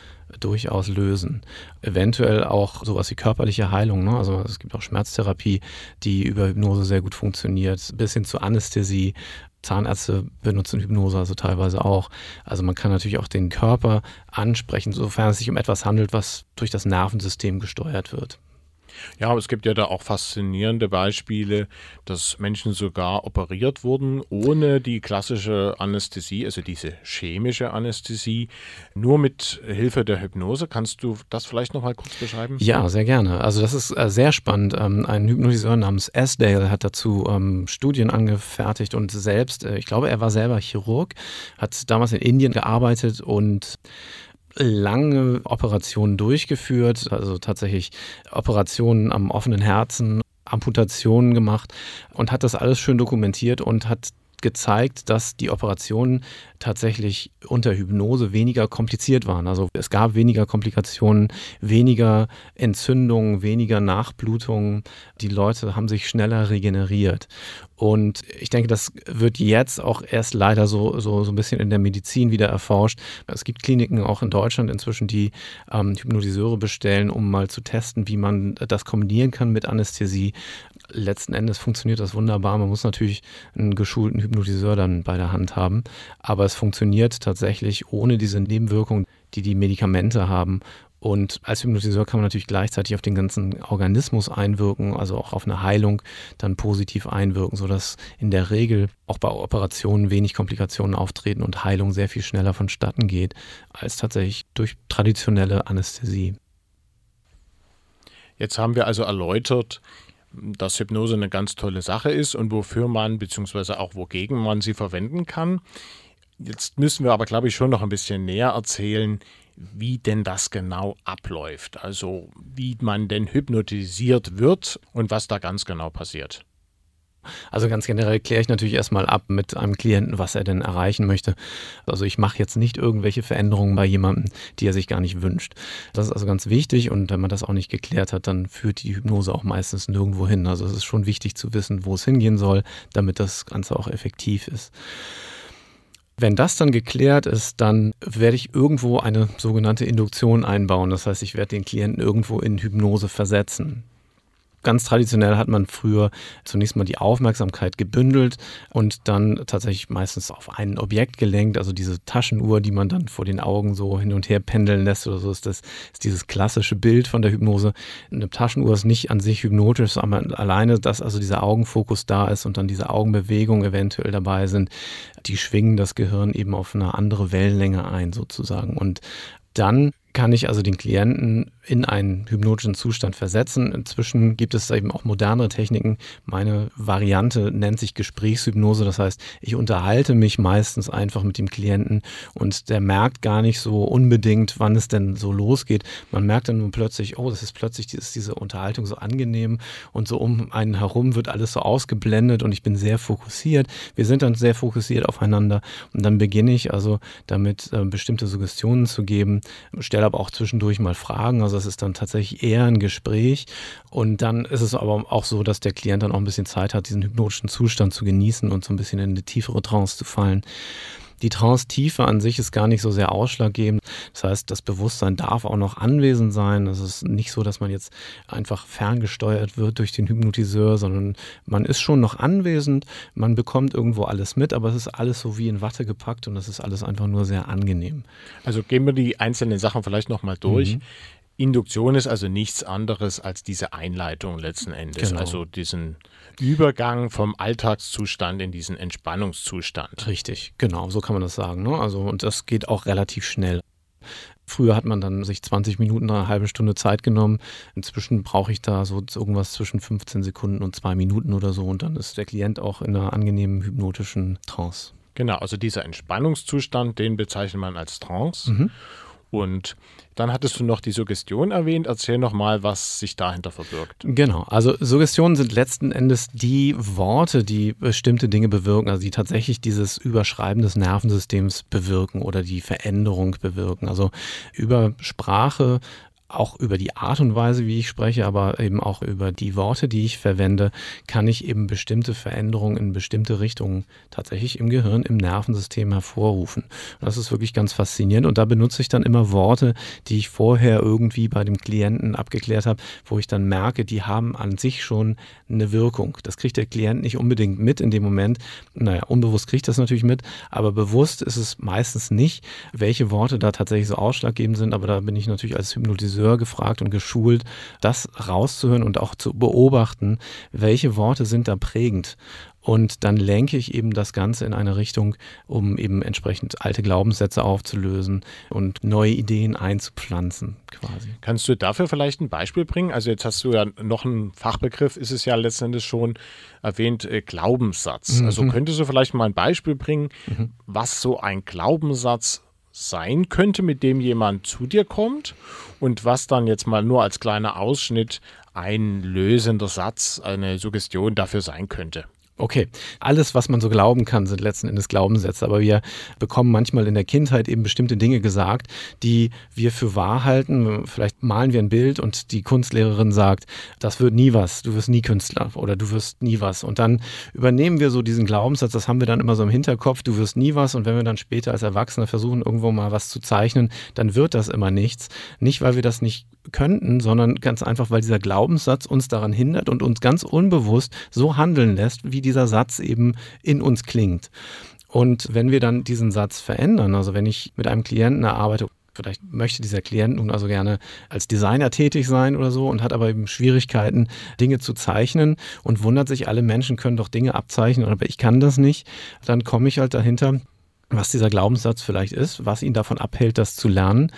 durchaus lösen. Eventuell auch sowas wie körperliche Heilung. Ne? Also es gibt auch Schmerztherapie, die über Hypnose sehr gut funktioniert, bis hin zu Anästhesie. Zahnärzte benutzen Hypnose also teilweise auch. Also man kann natürlich auch den Körper ansprechen, sofern es sich um etwas handelt, was durch das Nervensystem gesteuert wird. Ja, es gibt ja da auch faszinierende Beispiele, dass Menschen sogar operiert wurden ohne die klassische Anästhesie, also diese chemische Anästhesie, nur mit Hilfe der Hypnose. Kannst du das vielleicht noch mal kurz beschreiben? Ja, sehr gerne. Also das ist äh, sehr spannend. Ähm, ein Hypnotiseur namens Asdale hat dazu ähm, Studien angefertigt und selbst, äh, ich glaube, er war selber Chirurg, hat damals in Indien gearbeitet und lange Operationen durchgeführt, also tatsächlich Operationen am offenen Herzen, Amputationen gemacht und hat das alles schön dokumentiert und hat gezeigt, dass die Operationen tatsächlich unter Hypnose weniger kompliziert waren. Also es gab weniger Komplikationen, weniger Entzündungen, weniger Nachblutungen. Die Leute haben sich schneller regeneriert. Und ich denke, das wird jetzt auch erst leider so, so, so ein bisschen in der Medizin wieder erforscht. Es gibt Kliniken auch in Deutschland inzwischen, die ähm, Hypnotiseure bestellen, um mal zu testen, wie man das kombinieren kann mit Anästhesie. Letzten Endes funktioniert das wunderbar. Man muss natürlich einen geschulten Hypnotiseur dann bei der Hand haben. Aber es funktioniert tatsächlich ohne diese Nebenwirkungen, die die Medikamente haben. Und als Hypnotiseur kann man natürlich gleichzeitig auf den ganzen Organismus einwirken, also auch auf eine Heilung dann positiv einwirken, sodass in der Regel auch bei Operationen wenig Komplikationen auftreten und Heilung sehr viel schneller vonstatten geht, als tatsächlich durch traditionelle Anästhesie. Jetzt haben wir also erläutert, dass Hypnose eine ganz tolle Sache ist und wofür man, beziehungsweise auch wogegen man sie verwenden kann. Jetzt müssen wir aber, glaube ich, schon noch ein bisschen näher erzählen, wie denn das genau abläuft. Also wie man denn hypnotisiert wird und was da ganz genau passiert. Also ganz generell kläre ich natürlich erstmal ab mit einem Klienten, was er denn erreichen möchte. Also ich mache jetzt nicht irgendwelche Veränderungen bei jemandem, die er sich gar nicht wünscht. Das ist also ganz wichtig und wenn man das auch nicht geklärt hat, dann führt die Hypnose auch meistens nirgendwo hin. Also es ist schon wichtig zu wissen, wo es hingehen soll, damit das Ganze auch effektiv ist. Wenn das dann geklärt ist, dann werde ich irgendwo eine sogenannte Induktion einbauen. Das heißt, ich werde den Klienten irgendwo in Hypnose versetzen. Ganz traditionell hat man früher zunächst mal die Aufmerksamkeit gebündelt und dann tatsächlich meistens auf ein Objekt gelenkt, also diese Taschenuhr, die man dann vor den Augen so hin und her pendeln lässt oder so, ist das ist dieses klassische Bild von der Hypnose. Eine Taschenuhr ist nicht an sich hypnotisch, aber alleine, dass also dieser Augenfokus da ist und dann diese Augenbewegungen eventuell dabei sind, die schwingen das Gehirn eben auf eine andere Wellenlänge ein sozusagen und dann kann ich also den Klienten in einen hypnotischen Zustand versetzen. Inzwischen gibt es eben auch modernere Techniken. Meine Variante nennt sich Gesprächshypnose. Das heißt, ich unterhalte mich meistens einfach mit dem Klienten und der merkt gar nicht so unbedingt, wann es denn so losgeht. Man merkt dann nur plötzlich, oh, das ist plötzlich ist diese Unterhaltung so angenehm und so um einen herum wird alles so ausgeblendet und ich bin sehr fokussiert. Wir sind dann sehr fokussiert aufeinander und dann beginne ich also damit äh, bestimmte Suggestionen zu geben, stelle aber auch zwischendurch mal Fragen. Also es ist dann tatsächlich eher ein Gespräch. Und dann ist es aber auch so, dass der Klient dann auch ein bisschen Zeit hat, diesen hypnotischen Zustand zu genießen und so ein bisschen in eine tiefere Trance zu fallen. Die Trance-Tiefe an sich ist gar nicht so sehr ausschlaggebend. Das heißt, das Bewusstsein darf auch noch anwesend sein. Es ist nicht so, dass man jetzt einfach ferngesteuert wird durch den Hypnotiseur, sondern man ist schon noch anwesend, man bekommt irgendwo alles mit, aber es ist alles so wie in Watte gepackt und es ist alles einfach nur sehr angenehm. Also gehen wir die einzelnen Sachen vielleicht nochmal durch. Mhm. Induktion ist also nichts anderes als diese Einleitung letzten Endes, Genau. also diesen Übergang vom Alltagszustand in diesen Entspannungszustand. Richtig, genau, so kann man das sagen. Ne? Also, und das geht auch relativ schnell. Früher hat man dann sich 20 Minuten, eine halbe Stunde Zeit genommen. Inzwischen brauche ich da so irgendwas zwischen 15 Sekunden und zwei Minuten oder so. Und dann ist der Klient auch in einer angenehmen hypnotischen Trance. Genau, also dieser Entspannungszustand, den bezeichnet man als Trance. Mhm. Und dann hattest du noch die Suggestion erwähnt. Erzähl noch mal, was sich dahinter verbirgt. Genau, also Suggestionen sind letzten Endes die Worte, die bestimmte Dinge bewirken, also die tatsächlich dieses Überschreiben des Nervensystems bewirken oder die Veränderung bewirken. Also über Sprache auch über die Art und Weise, wie ich spreche, aber eben auch über die Worte, die ich verwende, kann ich eben bestimmte Veränderungen in bestimmte Richtungen tatsächlich im Gehirn, im Nervensystem hervorrufen. Und das ist wirklich ganz faszinierend. Und da benutze ich dann immer Worte, die ich vorher irgendwie bei dem Klienten abgeklärt habe, wo ich dann merke, die haben an sich schon eine Wirkung. Das kriegt der Klient nicht unbedingt mit in dem Moment. Naja, unbewusst kriegt das natürlich mit, aber bewusst ist es meistens nicht, welche Worte da tatsächlich so ausschlaggebend sind. Aber da bin ich natürlich als Hypnotiseur gefragt und geschult, das rauszuhören und auch zu beobachten, welche Worte sind da prägend. Und dann lenke ich eben das Ganze in eine Richtung, um eben entsprechend alte Glaubenssätze aufzulösen und neue Ideen einzupflanzen, quasi. Kannst du dafür vielleicht ein Beispiel bringen? Also jetzt hast du ja noch einen Fachbegriff, ist es ja letztendlich schon erwähnt, äh, Glaubenssatz. Mhm. Also könntest du vielleicht mal ein Beispiel bringen, was so ein Glaubenssatz sein könnte, mit dem jemand zu dir kommt und was dann jetzt mal nur als kleiner Ausschnitt ein lösender Satz, eine Suggestion dafür sein könnte. Okay, alles, was man so glauben kann, sind letzten Endes Glaubenssätze. Aber wir bekommen manchmal in der Kindheit eben bestimmte Dinge gesagt, die wir für wahr halten. Vielleicht malen wir ein Bild und die Kunstlehrerin sagt, das wird nie was, du wirst nie Künstler oder du wirst nie was. Und dann übernehmen wir so diesen Glaubenssatz, das haben wir dann immer so im Hinterkopf, du wirst nie was. Und wenn wir dann später als Erwachsene versuchen, irgendwo mal was zu zeichnen, dann wird das immer nichts. Nicht, weil wir das nicht könnten, sondern ganz einfach, weil dieser Glaubenssatz uns daran hindert und uns ganz unbewusst so handeln lässt, wie dieser Satz eben in uns klingt. Und wenn wir dann diesen Satz verändern, also wenn ich mit einem Klienten erarbeite, vielleicht möchte dieser Klient nun also gerne als Designer tätig sein oder so und hat aber eben Schwierigkeiten, Dinge zu zeichnen und wundert sich, alle Menschen können doch Dinge abzeichnen, aber ich kann das nicht, dann komme ich halt dahinter, was dieser Glaubenssatz vielleicht ist, was ihn davon abhält, das zu lernen.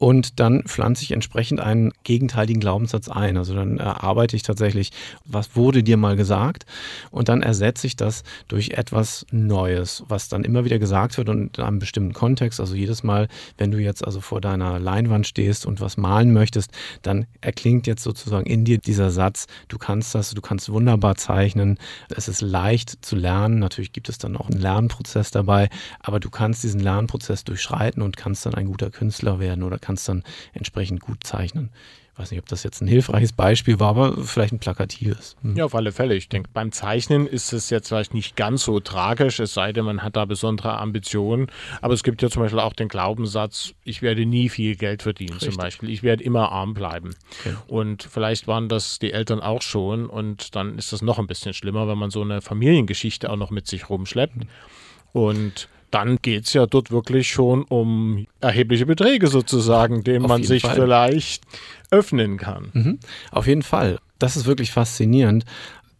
Und dann pflanze ich entsprechend einen gegenteiligen Glaubenssatz ein. Also dann erarbeite ich tatsächlich, was wurde dir mal gesagt? Und dann ersetze ich das durch etwas Neues, was dann immer wieder gesagt wird und in einem bestimmten Kontext. Also jedes Mal, wenn du jetzt also vor deiner Leinwand stehst und was malen möchtest, dann erklingt jetzt sozusagen in dir dieser Satz, du kannst das, du kannst wunderbar zeichnen. Es ist leicht zu lernen. Natürlich gibt es dann auch einen Lernprozess dabei, aber du kannst diesen Lernprozess durchschreiten und kannst dann ein guter Künstler werden oder kannst dann entsprechend gut zeichnen. Ich weiß nicht, ob das jetzt ein hilfreiches Beispiel war, aber vielleicht ein plakatives. Hm. Ja, auf alle Fälle. Ich denke, beim Zeichnen ist es jetzt vielleicht nicht ganz so tragisch, es sei denn, man hat da besondere Ambitionen. Aber es gibt ja zum Beispiel auch den Glaubenssatz, ich werde nie viel Geld verdienen, Richtig. zum Beispiel. Ich werde immer arm bleiben. Okay. Und vielleicht waren das die Eltern auch schon und dann ist das noch ein bisschen schlimmer, wenn man so eine Familiengeschichte auch noch mit sich rumschleppt. Und dann geht es ja dort wirklich schon um erhebliche Beträge sozusagen, denen man sich Fall. vielleicht öffnen kann. Mhm. Auf jeden Fall. Das ist wirklich faszinierend.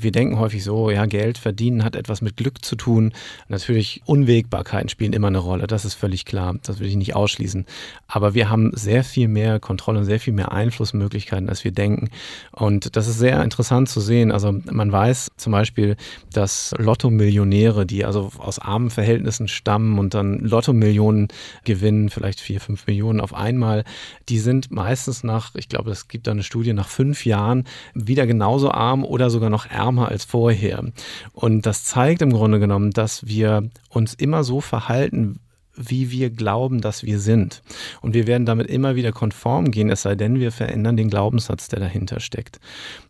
Wir denken häufig so, ja, Geld verdienen hat etwas mit Glück zu tun. Natürlich, Unwägbarkeiten spielen immer eine Rolle, das ist völlig klar, das will ich nicht ausschließen. Aber wir haben sehr viel mehr Kontrolle sehr viel mehr Einflussmöglichkeiten, als wir denken. Und das ist sehr interessant zu sehen. Also man weiß zum Beispiel, dass Lotto-Millionäre, die also aus armen Verhältnissen stammen und dann Lotto-Millionen gewinnen, vielleicht vier, fünf Millionen auf einmal, die sind meistens nach, ich glaube, es gibt da eine Studie, nach fünf Jahren wieder genauso arm oder sogar noch ärmer als vorher. Und das zeigt im Grunde genommen, dass wir uns immer so verhalten, wie wir glauben, dass wir sind. Und wir werden damit immer wieder konform gehen, es sei denn, wir verändern den Glaubenssatz, der dahinter steckt.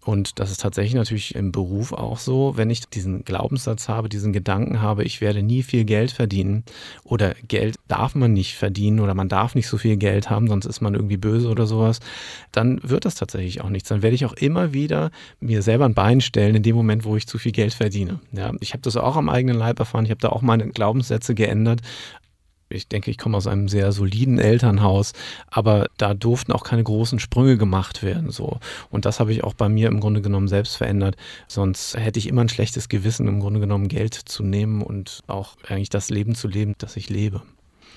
Und das ist tatsächlich natürlich im Beruf auch so, wenn ich diesen Glaubenssatz habe, diesen Gedanken habe, ich werde nie viel Geld verdienen oder Geld darf man nicht verdienen oder man darf nicht so viel Geld haben, sonst ist man irgendwie böse oder sowas, dann wird das tatsächlich auch nichts. Dann werde ich auch immer wieder mir selber ein Bein stellen in dem Moment, wo ich zu viel Geld verdiene. Ja, ich habe das auch am eigenen Leib erfahren, ich habe da auch meine Glaubenssätze geändert Ich denke, ich komme aus einem sehr soliden Elternhaus, aber da durften auch keine großen Sprünge gemacht werden. So. Und das habe ich auch bei mir im Grunde genommen selbst verändert. Sonst hätte ich immer ein schlechtes Gewissen, im Grunde genommen Geld zu nehmen und auch eigentlich das Leben zu leben, das ich lebe.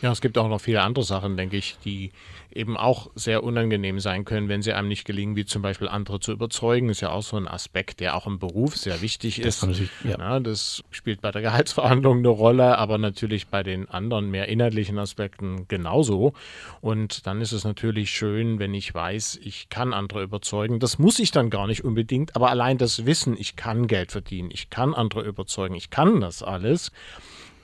Ja, es gibt auch noch viele andere Sachen, denke ich, die eben auch sehr unangenehm sein können, wenn sie einem nicht gelingen, wie zum Beispiel andere zu überzeugen. Ist ja auch so ein Aspekt, der auch im Beruf sehr wichtig ist. Das, ja. Ja, das spielt bei der Gehaltsverhandlung eine Rolle, aber natürlich bei den anderen mehr inhaltlichen Aspekten genauso. Und dann ist es natürlich schön, wenn ich weiß, ich kann andere überzeugen. Das muss ich dann gar nicht unbedingt, aber allein das Wissen, ich kann Geld verdienen, ich kann andere überzeugen, ich kann das alles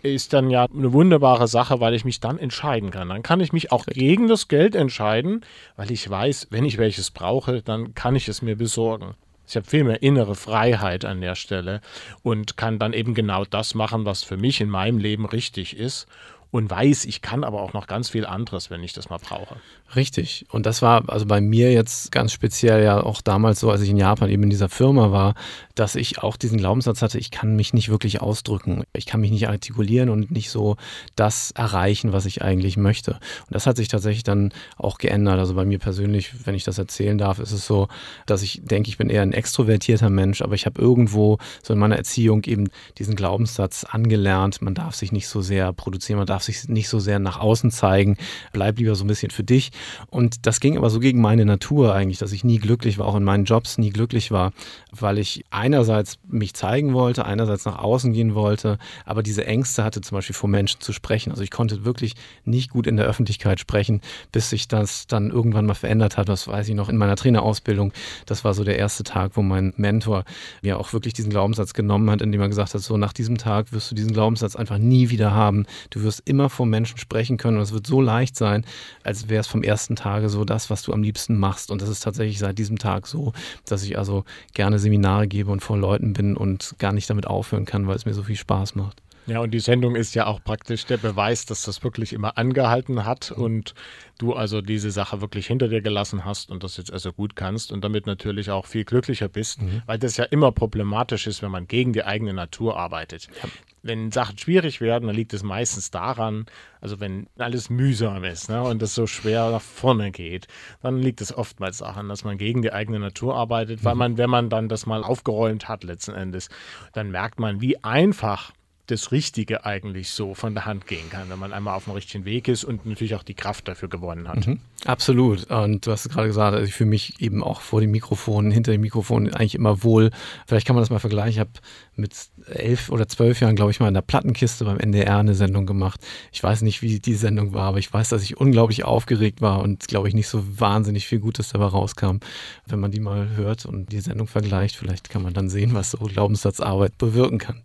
ist dann ja eine wunderbare Sache, weil ich mich dann entscheiden kann. Dann kann ich mich auch gegen das Geld entscheiden, weil ich weiß, wenn ich welches brauche, dann kann ich es mir besorgen. Ich habe viel mehr innere Freiheit an der Stelle und kann dann eben genau das machen, was für mich in meinem Leben richtig ist und weiß, ich kann aber auch noch ganz viel anderes, wenn ich das mal brauche. Richtig. Und das war also bei mir jetzt ganz speziell ja auch damals so, als ich in Japan eben in dieser Firma war, dass ich auch diesen Glaubenssatz hatte, ich kann mich nicht wirklich ausdrücken. Ich kann mich nicht artikulieren und nicht so das erreichen, was ich eigentlich möchte. Und das hat sich tatsächlich dann auch geändert. Also bei mir persönlich, wenn ich das erzählen darf, ist es so, dass ich denke, ich bin eher ein extrovertierter Mensch, aber ich habe irgendwo so in meiner Erziehung eben diesen Glaubenssatz angelernt, man darf sich nicht so sehr produzieren, man darf sich nicht so sehr nach außen zeigen, bleib lieber so ein bisschen für dich. Und das ging aber so gegen meine Natur eigentlich, dass ich nie glücklich war, auch in meinen Jobs nie glücklich war, weil ich einerseits mich zeigen wollte, einerseits nach außen gehen wollte, aber diese Ängste hatte, zum Beispiel vor Menschen zu sprechen. Also ich konnte wirklich nicht gut in der Öffentlichkeit sprechen, bis sich das dann irgendwann mal verändert hat. Das weiß ich noch in meiner Trainerausbildung. Das war so der erste Tag, wo mein Mentor mir auch wirklich diesen Glaubenssatz genommen hat, indem er gesagt hat, so nach diesem Tag wirst du diesen Glaubenssatz einfach nie wieder haben. Du wirst immer vor Menschen sprechen können und es wird so leicht sein, als wäre es vom ersten Tage so das, was du am liebsten machst. Und das ist tatsächlich seit diesem Tag so, dass ich also gerne Seminare gebe und vor Leuten bin und gar nicht damit aufhören kann, weil es mir so viel Spaß macht. Ja, und die Sendung ist ja auch praktisch der Beweis, dass das wirklich immer angehalten hat mhm. und du also diese Sache wirklich hinter dir gelassen hast und das jetzt also gut kannst und damit natürlich auch viel glücklicher bist, mhm. weil das ja immer problematisch ist, wenn man gegen die eigene Natur arbeitet. Ja. Wenn Sachen schwierig werden, dann liegt es meistens daran, also wenn alles mühsam ist ne, und es so schwer nach vorne geht, dann liegt es oftmals daran, dass man gegen die eigene Natur arbeitet, weil mhm. man, wenn man dann das mal aufgeräumt hat letzten Endes, dann merkt man, wie einfach das Richtige eigentlich so von der Hand gehen kann, wenn man einmal auf dem richtigen Weg ist und natürlich auch die Kraft dafür gewonnen hat. Mhm, absolut. Und du hast gerade gesagt, also ich fühle mich eben auch vor dem Mikrofon, hinter dem Mikrofon eigentlich immer wohl. Vielleicht kann man das mal vergleichen. Ich habe mit elf oder zwölf Jahren, glaube ich, mal in der Plattenkiste beim NDR eine Sendung gemacht. Ich weiß nicht, wie die Sendung war, aber ich weiß, dass ich unglaublich aufgeregt war und, glaube ich, nicht so wahnsinnig viel Gutes dabei rauskam. Wenn man die mal hört und die Sendung vergleicht, vielleicht kann man dann sehen, was so Glaubenssatzarbeit bewirken kann.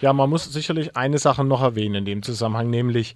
Ja, man muss sicherlich eine Sache noch erwähnen in dem Zusammenhang, nämlich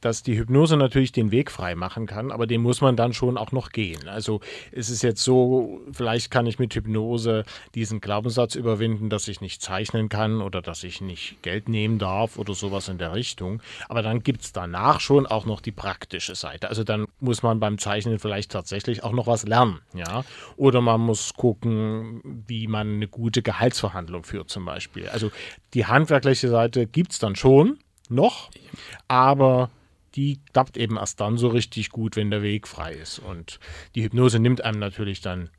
dass die Hypnose natürlich den Weg frei machen kann, aber den muss man dann schon auch noch gehen. Also es ist jetzt so, vielleicht kann ich mit Hypnose diesen Glaubenssatz überwinden, dass ich nicht zeichnen kann oder dass ich nicht Geld nehmen darf oder sowas in der Richtung. Aber dann gibt es danach schon auch noch die praktische Seite. Also dann muss man beim Zeichnen vielleicht tatsächlich auch noch was lernen. Ja? Oder man muss gucken, wie man eine gute Gehaltsverhandlung führt zum Beispiel. Also die handwerkliche Seite gibt es dann schon noch, aber die klappt eben erst dann so richtig gut, wenn der Weg frei ist. Und die Hypnose nimmt einem natürlich dann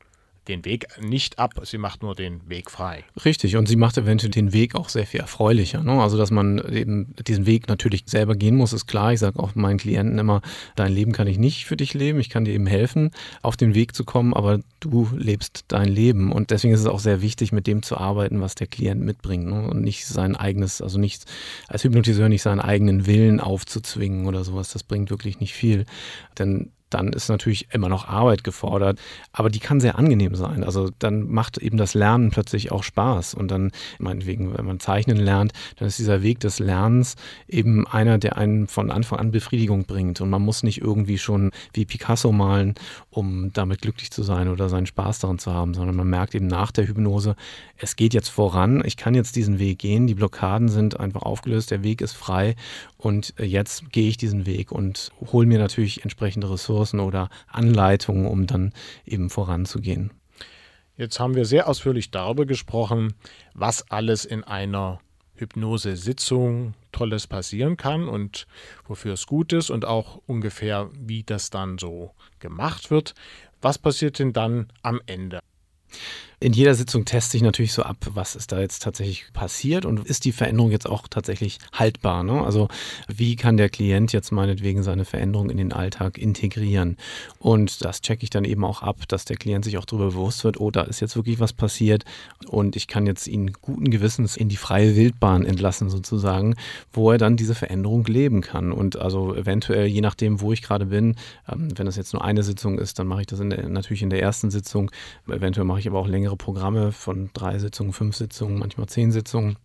den Weg nicht ab, sie macht nur den Weg frei. Richtig, und sie macht eventuell den Weg auch sehr viel erfreulicher. Ne? Also, dass man eben diesen Weg natürlich selber gehen muss, ist klar. Ich sage auch meinen Klienten immer, dein Leben kann ich nicht für dich leben, ich kann dir eben helfen, auf den Weg zu kommen, aber du lebst dein Leben. Und deswegen ist es auch sehr wichtig, mit dem zu arbeiten, was der Klient mitbringt. Ne? Und nicht sein eigenes, also nicht als Hypnotiseur nicht seinen eigenen Willen aufzuzwingen oder sowas. Das bringt wirklich nicht viel. Denn dann ist natürlich immer noch Arbeit gefordert, aber die kann sehr angenehm sein. Also dann macht eben das Lernen plötzlich auch Spaß und dann, meinetwegen, wenn man zeichnen lernt, dann ist dieser Weg des Lernens eben einer, der einen von Anfang an Befriedigung bringt und man muss nicht irgendwie schon wie Picasso malen, um damit glücklich zu sein oder seinen Spaß daran zu haben, sondern man merkt eben nach der Hypnose, es geht jetzt voran, ich kann jetzt diesen Weg gehen, die Blockaden sind einfach aufgelöst, der Weg ist frei und jetzt gehe ich diesen Weg und hole mir natürlich entsprechende Ressourcen oder Anleitungen, um dann eben voranzugehen. Jetzt haben wir sehr ausführlich darüber gesprochen, was alles in einer Hypnosesitzung Tolles passieren kann und wofür es gut ist und auch ungefähr, wie das dann so gemacht wird. Was passiert denn dann am Ende? In jeder Sitzung teste ich natürlich so ab, was ist da jetzt tatsächlich passiert und ist die Veränderung jetzt auch tatsächlich haltbar. Ne? Also wie kann der Klient jetzt meinetwegen seine Veränderung in den Alltag integrieren? Und das checke ich dann eben auch ab, dass der Klient sich auch darüber bewusst wird, oh, da ist jetzt wirklich was passiert und ich kann jetzt ihn guten Gewissens in die freie Wildbahn entlassen sozusagen, wo er dann diese Veränderung leben kann. Und also eventuell, je nachdem, wo ich gerade bin, ähm, wenn das jetzt nur eine Sitzung ist, dann mache ich das in der, natürlich in der ersten Sitzung. Eventuell mache ich aber auch längere längere Programme von drei Sitzungen, fünf Sitzungen, manchmal zehn Sitzungen.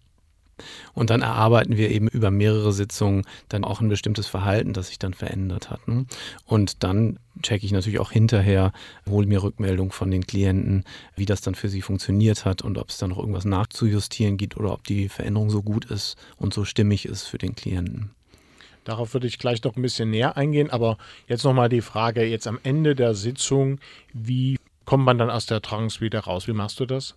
Und dann erarbeiten wir eben über mehrere Sitzungen dann auch ein bestimmtes Verhalten, das sich dann verändert hat. Ne? Und dann checke ich natürlich auch hinterher, hole mir Rückmeldung von den Klienten, wie das dann für sie funktioniert hat und ob es da noch irgendwas nachzujustieren gibt oder ob die Veränderung so gut ist und so stimmig ist für den Klienten. Darauf würde ich gleich noch ein bisschen näher eingehen, aber jetzt nochmal die Frage, jetzt am Ende der Sitzung, wie kommt man dann aus der Trance wieder raus? Wie machst du das?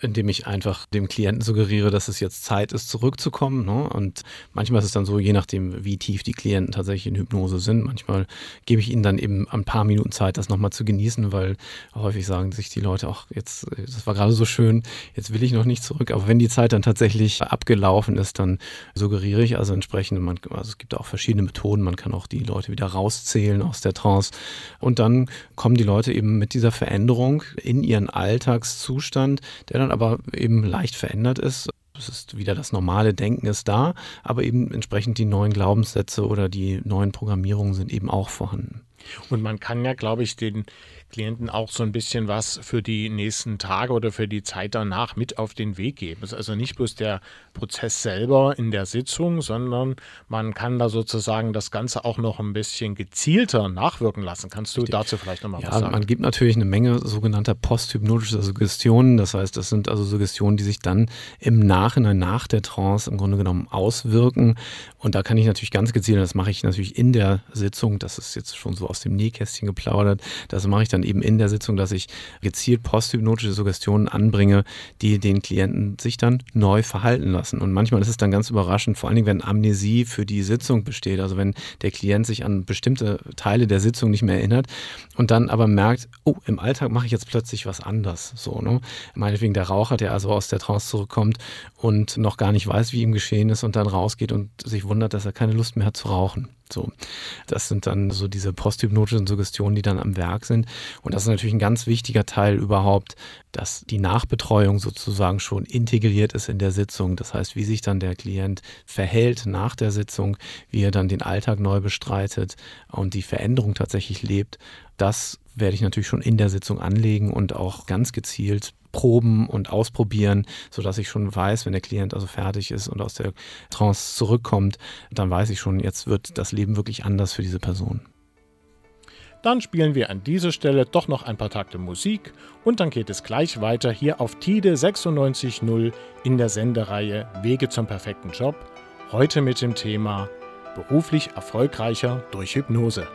Indem ich einfach dem Klienten suggeriere, dass es jetzt Zeit ist, zurückzukommen. Ne? Und manchmal ist es dann so, je nachdem, wie tief die Klienten tatsächlich in Hypnose sind, manchmal gebe ich ihnen dann eben ein paar Minuten Zeit, das nochmal zu genießen, weil häufig sagen sich die Leute auch, jetzt, das war gerade so schön, jetzt will ich noch nicht zurück. Aber wenn die Zeit dann tatsächlich abgelaufen ist, dann suggeriere ich also entsprechend, man, also es gibt auch verschiedene Methoden, man kann auch die Leute wieder rauszählen aus der Trance. Und dann kommen die Leute eben mit dieser Veränderung in ihren Alltagszustand, der dann aber eben leicht verändert ist. Es ist wieder das normale Denken ist da, aber eben entsprechend die neuen Glaubenssätze oder die neuen Programmierungen sind eben auch vorhanden. Und man kann ja, glaube ich, den Klienten auch so ein bisschen was für die nächsten Tage oder für die Zeit danach mit auf den Weg geben. Es ist also nicht bloß der Prozess selber in der Sitzung, sondern man kann da sozusagen das Ganze auch noch ein bisschen gezielter nachwirken lassen. Kannst du dazu vielleicht nochmal ja, was sagen? Man gibt natürlich eine Menge sogenannter posthypnotischer Suggestionen. Das heißt, das sind also Suggestionen, die sich dann im Nachhinein nach der Trance im Grunde genommen auswirken. Und da kann ich natürlich ganz gezielt, das mache ich natürlich in der Sitzung, das ist jetzt schon so aus dem Nähkästchen geplaudert, das mache ich dann dann eben in der Sitzung, dass ich gezielt posthypnotische Suggestionen anbringe, die den Klienten sich dann neu verhalten lassen. Und manchmal ist es dann ganz überraschend, vor allen Dingen, wenn Amnesie für die Sitzung besteht, also wenn der Klient sich an bestimmte Teile der Sitzung nicht mehr erinnert und dann aber merkt, oh, im Alltag mache ich jetzt plötzlich was anders. So, ne? Meinetwegen der Raucher, der also aus der Trance zurückkommt und noch gar nicht weiß, wie ihm geschehen ist und dann rausgeht und sich wundert, dass er keine Lust mehr hat zu rauchen. So, das sind dann so diese posthypnotischen Suggestionen, die dann am Werk sind. Und das ist natürlich ein ganz wichtiger Teil überhaupt, dass die Nachbetreuung sozusagen schon integriert ist in der Sitzung. Das heißt, wie sich dann der Klient verhält nach der Sitzung, wie er dann den Alltag neu bestreitet und die Veränderung tatsächlich lebt. Das werde ich natürlich schon in der Sitzung anlegen und auch ganz gezielt proben und ausprobieren, sodass ich schon weiß, wenn der Klient also fertig ist und aus der Trance zurückkommt, dann weiß ich schon, jetzt wird das Leben wirklich anders für diese Person. Dann spielen wir an dieser Stelle doch noch ein paar Takte Musik und dann geht es gleich weiter hier auf TIDE 96.0 in der Sendereihe Wege zum perfekten Job. Heute mit dem Thema beruflich erfolgreicher durch Hypnose.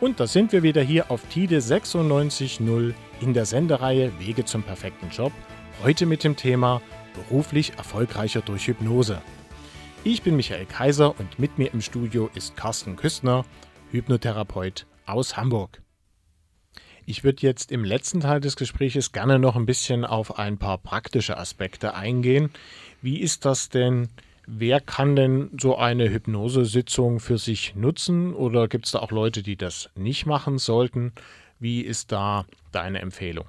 Und da sind wir wieder hier auf TIDE 96.0 in der Sendereihe Wege zum perfekten Job. Heute mit dem Thema beruflich erfolgreicher durch Hypnose. Ich bin Michael Kaiser und mit mir im Studio ist Carsten Küstner, Hypnotherapeut aus Hamburg. Ich würde jetzt im letzten Teil des Gesprächs gerne noch ein bisschen auf ein paar praktische Aspekte eingehen. Wie ist das denn? Wer kann denn so eine Hypnosesitzung für sich nutzen oder gibt es da auch Leute, die das nicht machen sollten? Wie ist da deine Empfehlung?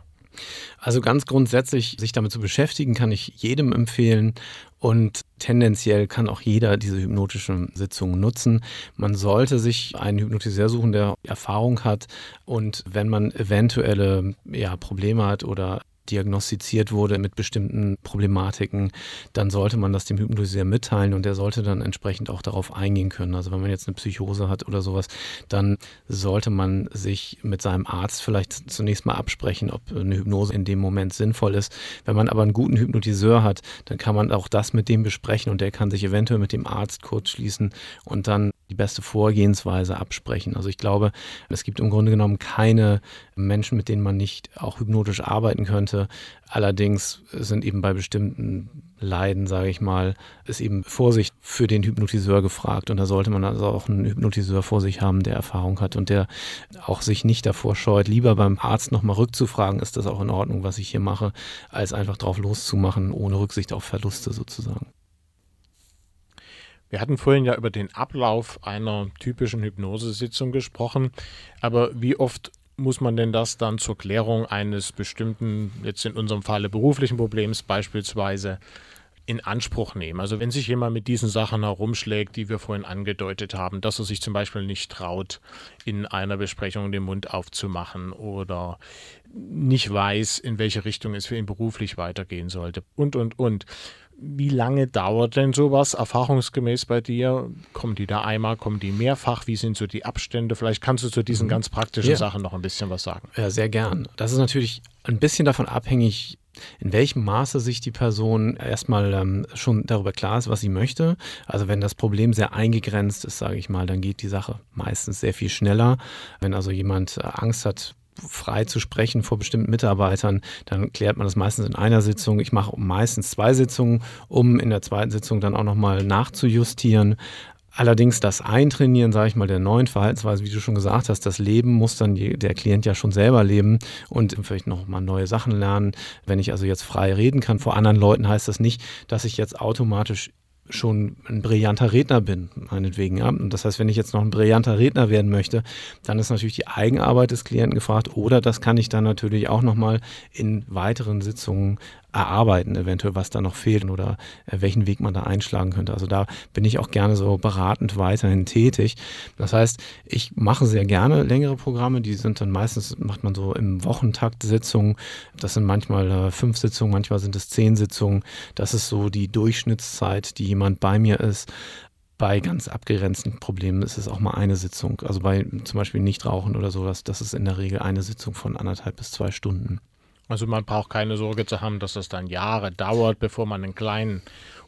Also ganz grundsätzlich, sich damit zu beschäftigen, kann ich jedem empfehlen. Und tendenziell kann auch jeder diese hypnotischen Sitzungen nutzen. Man sollte sich einen Hypnotiseur suchen, der Erfahrung hat. Und wenn man eventuelle ja, Probleme hat oder diagnostiziert wurde mit bestimmten Problematiken, dann sollte man das dem Hypnotiseur mitteilen und der sollte dann entsprechend auch darauf eingehen können. Also wenn man jetzt eine Psychose hat oder sowas, dann sollte man sich mit seinem Arzt vielleicht zunächst mal absprechen, ob eine Hypnose in dem Moment sinnvoll ist. Wenn man aber einen guten Hypnotiseur hat, dann kann man auch das mit dem besprechen und der kann sich eventuell mit dem Arzt kurz schließen und dann die beste Vorgehensweise absprechen. Also ich glaube, es gibt im Grunde genommen keine Menschen, mit denen man nicht auch hypnotisch arbeiten könnte. Allerdings sind eben bei bestimmten Leiden, sage ich mal, ist eben Vorsicht für den Hypnotiseur gefragt. Und da sollte man also auch einen Hypnotiseur vor sich haben, der Erfahrung hat und der auch sich nicht davor scheut, lieber beim Arzt nochmal rückzufragen, ist das auch in Ordnung, was ich hier mache, als einfach drauf loszumachen, ohne Rücksicht auf Verluste sozusagen. Wir hatten vorhin ja über den Ablauf einer typischen Hypnosesitzung gesprochen, aber wie oft muss man denn das dann zur Klärung eines bestimmten, jetzt in unserem Falle beruflichen Problems beispielsweise, in Anspruch nehmen. Also wenn sich jemand mit diesen Sachen herumschlägt, die wir vorhin angedeutet haben, dass er sich zum Beispiel nicht traut, in einer Besprechung den Mund aufzumachen oder nicht weiß, in welche Richtung es für ihn beruflich weitergehen sollte und, und, und. Wie lange dauert denn sowas erfahrungsgemäß bei dir? Kommen die da einmal, kommen die mehrfach? Wie sind so die Abstände? Vielleicht kannst du zu diesen mhm. ganz praktischen ja. Sachen noch ein bisschen was sagen. Ja, sehr gern. Das ist natürlich ein bisschen davon abhängig, in welchem Maße sich die Person erstmal ähm, schon darüber klar ist, was sie möchte. Also wenn das Problem sehr eingegrenzt ist, sage ich mal, dann geht die Sache meistens sehr viel schneller. Wenn also jemand äh, Angst hat, frei zu sprechen vor bestimmten Mitarbeitern, dann klärt man das meistens in einer Sitzung. Ich mache meistens zwei Sitzungen, um in der zweiten Sitzung dann auch nochmal nachzujustieren. Allerdings das Eintrainieren, sage ich mal, der neuen Verhaltensweise, wie du schon gesagt hast, das Leben muss dann der Klient ja schon selber leben und vielleicht noch mal neue Sachen lernen. Wenn ich also jetzt frei reden kann vor anderen Leuten, heißt das nicht, dass ich jetzt automatisch schon ein brillanter Redner bin, meinetwegen. Ja. Und das heißt, wenn ich jetzt noch ein brillanter Redner werden möchte, dann ist natürlich die Eigenarbeit des Klienten gefragt oder das kann ich dann natürlich auch nochmal in weiteren Sitzungen erarbeiten, eventuell was da noch fehlt oder äh, welchen Weg man da einschlagen könnte. Also da bin ich auch gerne so beratend weiterhin tätig. Das heißt, ich mache sehr gerne längere Programme, die sind dann meistens, macht man so im Wochentakt Sitzungen. Das sind manchmal äh, fünf Sitzungen, manchmal sind es zehn Sitzungen. Das ist so die Durchschnittszeit, die jemand bei mir ist. Bei ganz abgegrenzten Problemen ist es auch mal eine Sitzung. Also bei zum Beispiel Nichtrauchen oder sowas, das ist in der Regel eine Sitzung von anderthalb bis zwei Stunden. Also man braucht keine Sorge zu haben, dass das dann Jahre dauert, bevor man einen kleinen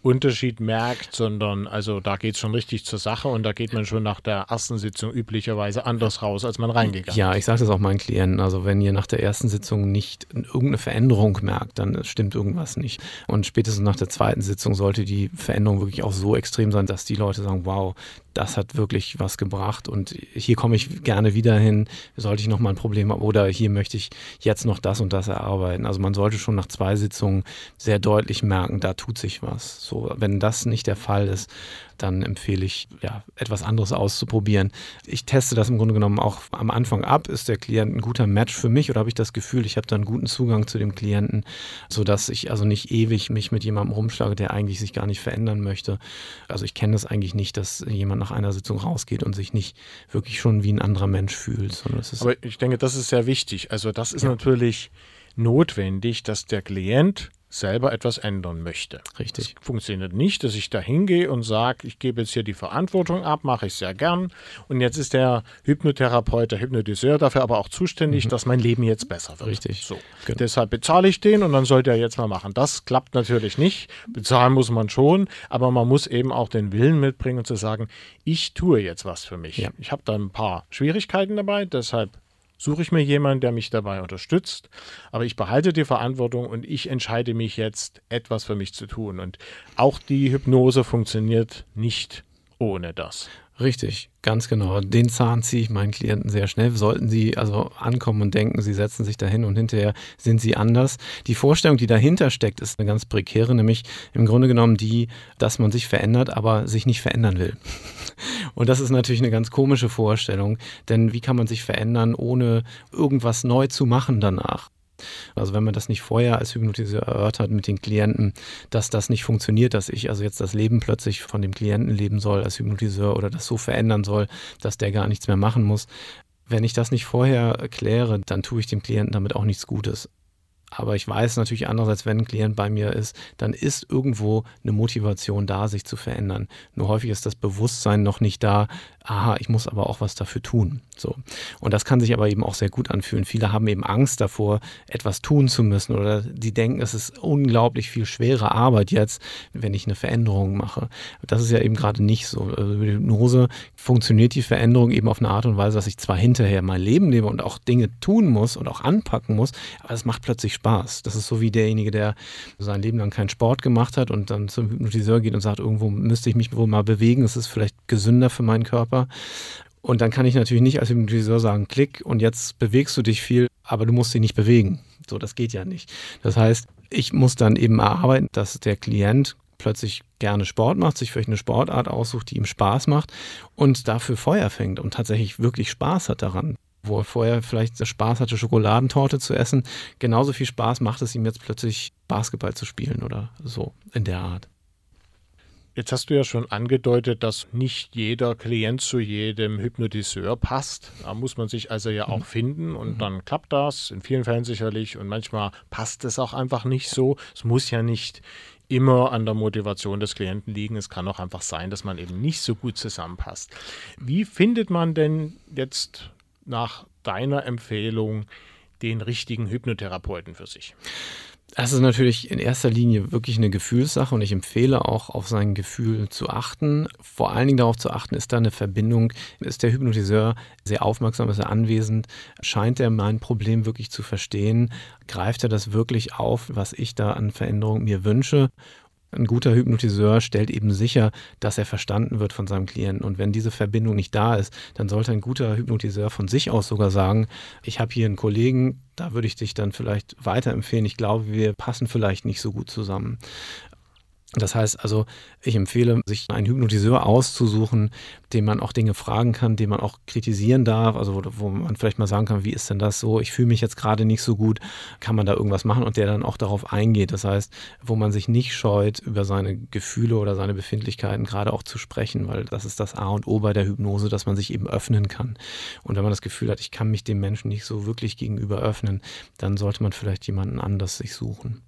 Unterschied merkt, sondern also da geht es schon richtig zur Sache und da geht man schon nach der ersten Sitzung üblicherweise anders raus, als man reingegangen ist. Ja, ich sage das auch meinen Klienten. Also wenn ihr nach der ersten Sitzung nicht irgendeine Veränderung merkt, dann stimmt irgendwas nicht. Und spätestens nach der zweiten Sitzung sollte die Veränderung wirklich auch so extrem sein, dass die Leute sagen, wow, das hat wirklich was gebracht und hier komme ich gerne wieder hin, sollte ich noch mal ein Problem haben oder hier möchte ich jetzt noch das und das erarbeiten. Also man sollte schon nach zwei Sitzungen sehr deutlich merken, da tut sich was. So, wenn das nicht der Fall ist, dann empfehle ich, ja, etwas anderes auszuprobieren. Ich teste das im Grunde genommen auch am Anfang ab. Ist der Klient ein guter Match für mich oder habe ich das Gefühl, ich habe da einen guten Zugang zu dem Klienten, sodass ich also nicht ewig mich mit jemandem rumschlage, der eigentlich sich gar nicht verändern möchte. Also ich kenne das eigentlich nicht, dass jemand nach einer Sitzung rausgeht und sich nicht wirklich schon wie ein anderer Mensch fühlt. Aber ich denke, das ist sehr wichtig. Also das ist ja. natürlich notwendig, dass der Klient selber etwas ändern möchte. Richtig. Es funktioniert nicht, dass ich da hingehe und sage, ich gebe jetzt hier die Verantwortung ab, mache ich sehr gern. Und jetzt ist der Hypnotherapeut, der Hypnotiseur dafür aber auch zuständig, mhm. dass mein Leben jetzt besser wird. Richtig. So. Genau. Deshalb bezahle ich den und dann sollte er jetzt mal machen. Das klappt natürlich nicht. Bezahlen muss man schon, aber man muss eben auch den Willen mitbringen und zu sagen, ich tue jetzt was für mich. Ja. Ich habe da ein paar Schwierigkeiten dabei, deshalb suche ich mir jemanden, der mich dabei unterstützt. Aber ich behalte die Verantwortung und ich entscheide mich jetzt, etwas für mich zu tun. Und auch die Hypnose funktioniert nicht ohne das. Richtig, ganz genau. Den Zahn ziehe ich meinen Klienten sehr schnell. Sollten sie also ankommen und denken, sie setzen sich dahin und hinterher sind sie anders. Die Vorstellung, die dahinter steckt, ist eine ganz prekäre, nämlich im Grunde genommen die, dass man sich verändert, aber sich nicht verändern will. Und das ist natürlich eine ganz komische Vorstellung, denn wie kann man sich verändern, ohne irgendwas neu zu machen danach? Also wenn man das nicht vorher als Hypnotiseur erörtert mit den Klienten, dass das nicht funktioniert, dass ich also jetzt das Leben plötzlich von dem Klienten leben soll als Hypnotiseur oder das so verändern soll, dass der gar nichts mehr machen muss. Wenn ich das nicht vorher erkläre, dann tue ich dem Klienten damit auch nichts Gutes. Aber ich weiß natürlich andererseits, wenn ein Klient bei mir ist, dann ist irgendwo eine Motivation da, sich zu verändern. Nur häufig ist das Bewusstsein noch nicht da, aha, ich muss aber auch was dafür tun. So. Und das kann sich aber eben auch sehr gut anfühlen. Viele haben eben Angst davor, etwas tun zu müssen oder die denken, es ist unglaublich viel schwere Arbeit jetzt, wenn ich eine Veränderung mache. Das ist ja eben gerade nicht so. Also über die Hypnose funktioniert die Veränderung eben auf eine Art und Weise, dass ich zwar hinterher mein Leben lebe und auch Dinge tun muss und auch anpacken muss, aber es macht plötzlich Spaß. Das ist so wie derjenige, der sein Leben lang keinen Sport gemacht hat und dann zum Hypnotiseur geht und sagt, irgendwo müsste ich mich wohl mal bewegen, es ist vielleicht gesünder für meinen Körper. Und dann kann ich natürlich nicht als Hypnotiseur sagen, klick und jetzt bewegst du dich viel, aber du musst dich nicht bewegen. So, das geht ja nicht. Das heißt, ich muss dann eben erarbeiten, dass der Klient plötzlich gerne Sport macht, sich vielleicht eine Sportart aussucht, die ihm Spaß macht und dafür Feuer fängt und tatsächlich wirklich Spaß hat daran. Wo er vorher vielleicht Spaß hatte, Schokoladentorte zu essen, genauso viel Spaß macht es ihm jetzt plötzlich Basketball zu spielen oder so in der Art. Jetzt hast du ja schon angedeutet, dass nicht jeder Klient zu jedem Hypnotiseur passt. Da muss man sich also ja auch mhm. finden und mhm. dann klappt das, in vielen Fällen sicherlich. Und manchmal passt es auch einfach nicht so. Es muss ja nicht immer an der Motivation des Klienten liegen. Es kann auch einfach sein, dass man eben nicht so gut zusammenpasst. Wie findet man denn jetzt nach deiner Empfehlung den richtigen Hypnotherapeuten für sich? Das ist natürlich in erster Linie wirklich eine Gefühlssache und ich empfehle auch auf sein Gefühl zu achten. Vor allen Dingen darauf zu achten, ist da eine Verbindung, ist der Hypnotiseur sehr aufmerksam, ist er anwesend, scheint er mein Problem wirklich zu verstehen, greift er das wirklich auf, was ich da an Veränderung mir wünsche ein guter Hypnotiseur stellt eben sicher, dass er verstanden wird von seinem Klienten. Und wenn diese Verbindung nicht da ist, dann sollte ein guter Hypnotiseur von sich aus sogar sagen, ich habe hier einen Kollegen, da würde ich dich dann vielleicht weiterempfehlen. Ich glaube, wir passen vielleicht nicht so gut zusammen. Das heißt also, ich empfehle, sich einen Hypnotiseur auszusuchen, dem man auch Dinge fragen kann, den man auch kritisieren darf, also wo, wo man vielleicht mal sagen kann, wie ist denn das so? Ich fühle mich jetzt gerade nicht so gut, kann man da irgendwas machen und der dann auch darauf eingeht. Das heißt, wo man sich nicht scheut, über seine Gefühle oder seine Befindlichkeiten gerade auch zu sprechen, weil das ist das A und O bei der Hypnose, dass man sich eben öffnen kann. Und wenn man das Gefühl hat, ich kann mich dem Menschen nicht so wirklich gegenüber öffnen, dann sollte man vielleicht jemanden anders sich suchen.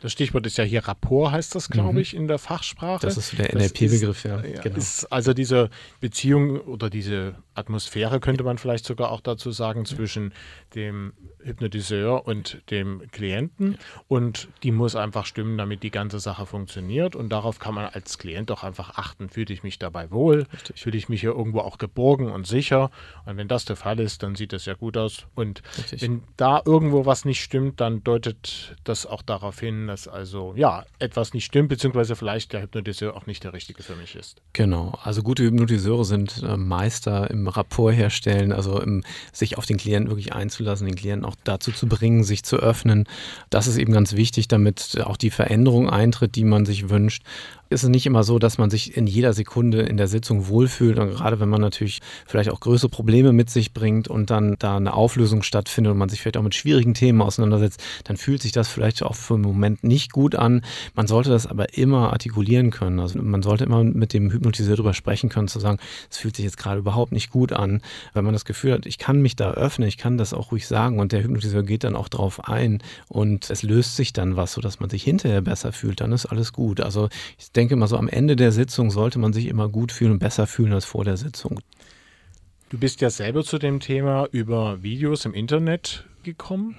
Das Stichwort ist ja hier Rapport, heißt das, glaube mhm. ich, in der Fachsprache. Das ist der NLP-Begriff, ja. ja genau. Ist also diese Beziehung oder diese Atmosphäre, könnte man vielleicht sogar auch dazu sagen, zwischen dem Hypnotiseur und dem Klienten. Und die muss einfach stimmen, damit die ganze Sache funktioniert. Und darauf kann man als Klient auch einfach achten, fühle ich mich dabei wohl, fühle ich mich hier irgendwo auch geborgen und sicher. Und wenn das der Fall ist, dann sieht das ja gut aus. Und Richtig. wenn da irgendwo was nicht stimmt, dann deutet das auch darauf hin, dass also ja etwas nicht stimmt, beziehungsweise vielleicht der Hypnotiseur auch nicht der richtige für mich ist. Genau, also gute Hypnotiseure sind äh, Meister im Rapport herstellen, also im, sich auf den Klienten wirklich einzulassen, den Klienten auch dazu zu bringen, sich zu öffnen. Das ist eben ganz wichtig, damit auch die Veränderung eintritt, die man sich wünscht ist es nicht immer so, dass man sich in jeder Sekunde in der Sitzung wohlfühlt. Und gerade wenn man natürlich vielleicht auch größere Probleme mit sich bringt und dann da eine Auflösung stattfindet und man sich vielleicht auch mit schwierigen Themen auseinandersetzt, dann fühlt sich das vielleicht auch für einen Moment nicht gut an. Man sollte das aber immer artikulieren können. Also man sollte immer mit dem Hypnotiseur darüber sprechen können, zu sagen, es fühlt sich jetzt gerade überhaupt nicht gut an. Wenn man das Gefühl hat, ich kann mich da öffnen, ich kann das auch ruhig sagen und der Hypnotiseur geht dann auch drauf ein und es löst sich dann was, sodass man sich hinterher besser fühlt, dann ist alles gut. Also ich denke mal so am Ende der Sitzung sollte man sich immer gut fühlen und besser fühlen als vor der Sitzung. Du bist ja selber zu dem Thema über Videos im Internet gekommen.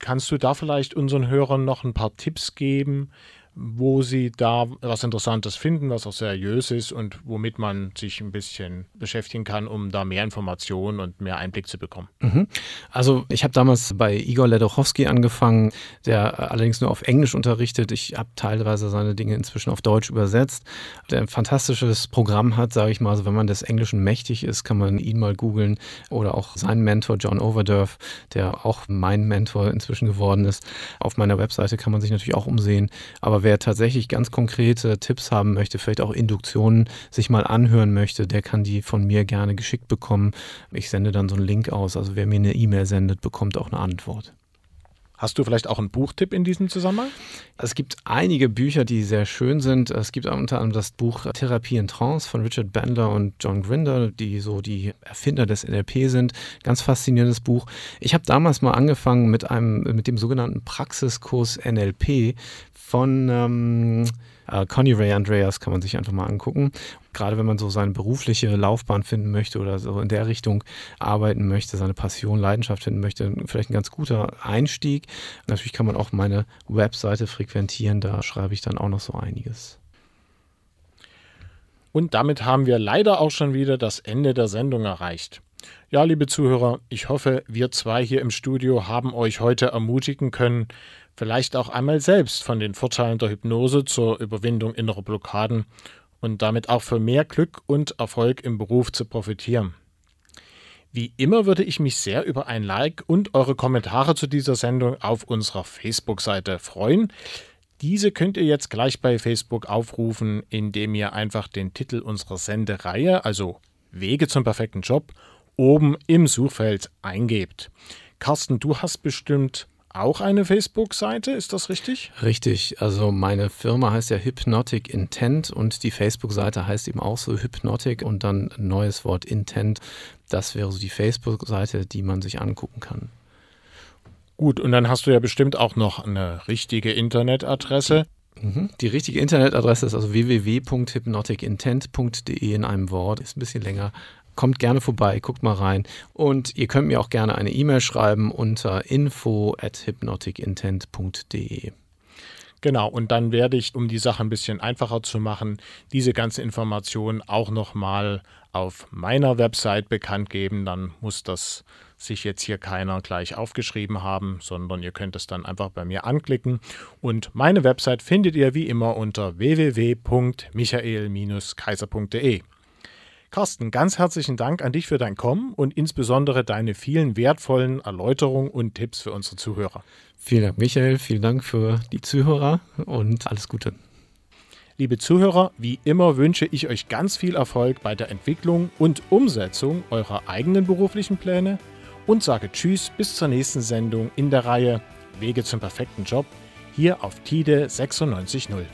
Kannst du da vielleicht unseren Hörern noch ein paar Tipps geben, wo sie da was Interessantes finden, was auch seriös ist und womit man sich ein bisschen beschäftigen kann, um da mehr Informationen und mehr Einblick zu bekommen. Mhm. Also ich habe damals bei Igor Ledochowski angefangen, der allerdings nur auf Englisch unterrichtet. Ich habe teilweise seine Dinge inzwischen auf Deutsch übersetzt. Der ein fantastisches Programm hat, sage ich mal. Also wenn man des Englischen mächtig ist, kann man ihn mal googeln oder auch seinen Mentor John Overdurf, der auch mein Mentor inzwischen geworden ist. Auf meiner Webseite kann man sich natürlich auch umsehen. Aber wer tatsächlich ganz konkrete Tipps haben möchte, vielleicht auch Induktionen sich mal anhören möchte, der kann die von mir gerne geschickt bekommen. Ich sende dann so einen Link aus. Also wer mir eine E-Mail sendet, bekommt auch eine Antwort. Hast du vielleicht auch einen Buchtipp in diesem Zusammenhang? Es gibt einige Bücher, die sehr schön sind. Es gibt unter anderem das Buch Therapie in Trance von Richard Bandler und John Grinder, die so die Erfinder des NLP sind. Ganz faszinierendes Buch. Ich habe damals mal angefangen mit einem mit dem sogenannten Praxiskurs NLP von ähm, äh, Connie Ray Andreas kann man sich einfach mal angucken. Gerade wenn man so seine berufliche Laufbahn finden möchte oder so in der Richtung arbeiten möchte, seine Passion, Leidenschaft finden möchte, vielleicht ein ganz guter Einstieg. Natürlich kann man auch meine Webseite frequentieren, da schreibe ich dann auch noch so einiges. Und damit haben wir leider auch schon wieder das Ende der Sendung erreicht. Ja, liebe Zuhörer, ich hoffe, wir zwei hier im Studio haben euch heute ermutigen können, vielleicht auch einmal selbst von den Vorteilen der Hypnose zur Überwindung innerer Blockaden und damit auch für mehr Glück und Erfolg im Beruf zu profitieren. Wie immer würde ich mich sehr über ein Like und eure Kommentare zu dieser Sendung auf unserer Facebook-Seite freuen. Diese könnt ihr jetzt gleich bei Facebook aufrufen, indem ihr einfach den Titel unserer Sendereihe, also Wege zum perfekten Job, oben im Suchfeld eingebt. Carsten, du hast bestimmt auch eine Facebook-Seite, ist das richtig? Richtig, also meine Firma heißt ja Hypnotic Intent und die Facebook-Seite heißt eben auch so Hypnotic und dann ein neues Wort Intent. Das wäre so die Facebook-Seite, die man sich angucken kann. Gut, und dann hast du ja bestimmt auch noch eine richtige Internetadresse. Mhm. Die richtige Internetadresse ist also www.hypnoticintent.de in einem Wort, ist ein bisschen länger, kommt gerne vorbei, guckt mal rein. Und ihr könnt mir auch gerne eine E-Mail schreiben unter info at hypnoticintent.de. Genau, und dann werde ich, um die Sache ein bisschen einfacher zu machen, diese ganze Information auch nochmal auf meiner Website bekannt geben. Dann muss das sich jetzt hier keiner gleich aufgeschrieben haben, sondern ihr könnt es dann einfach bei mir anklicken. Und meine Website findet ihr wie immer unter www.michael-kaiser.de. Carsten, ganz herzlichen Dank an dich für dein Kommen und insbesondere deine vielen wertvollen Erläuterungen und Tipps für unsere Zuhörer. Vielen Dank, Michael. Vielen Dank für die Zuhörer und alles Gute. Liebe Zuhörer, wie immer wünsche ich euch ganz viel Erfolg bei der Entwicklung und Umsetzung eurer eigenen beruflichen Pläne und sage Tschüss bis zur nächsten Sendung in der Reihe Wege zum perfekten Job hier auf TIDE 96.0.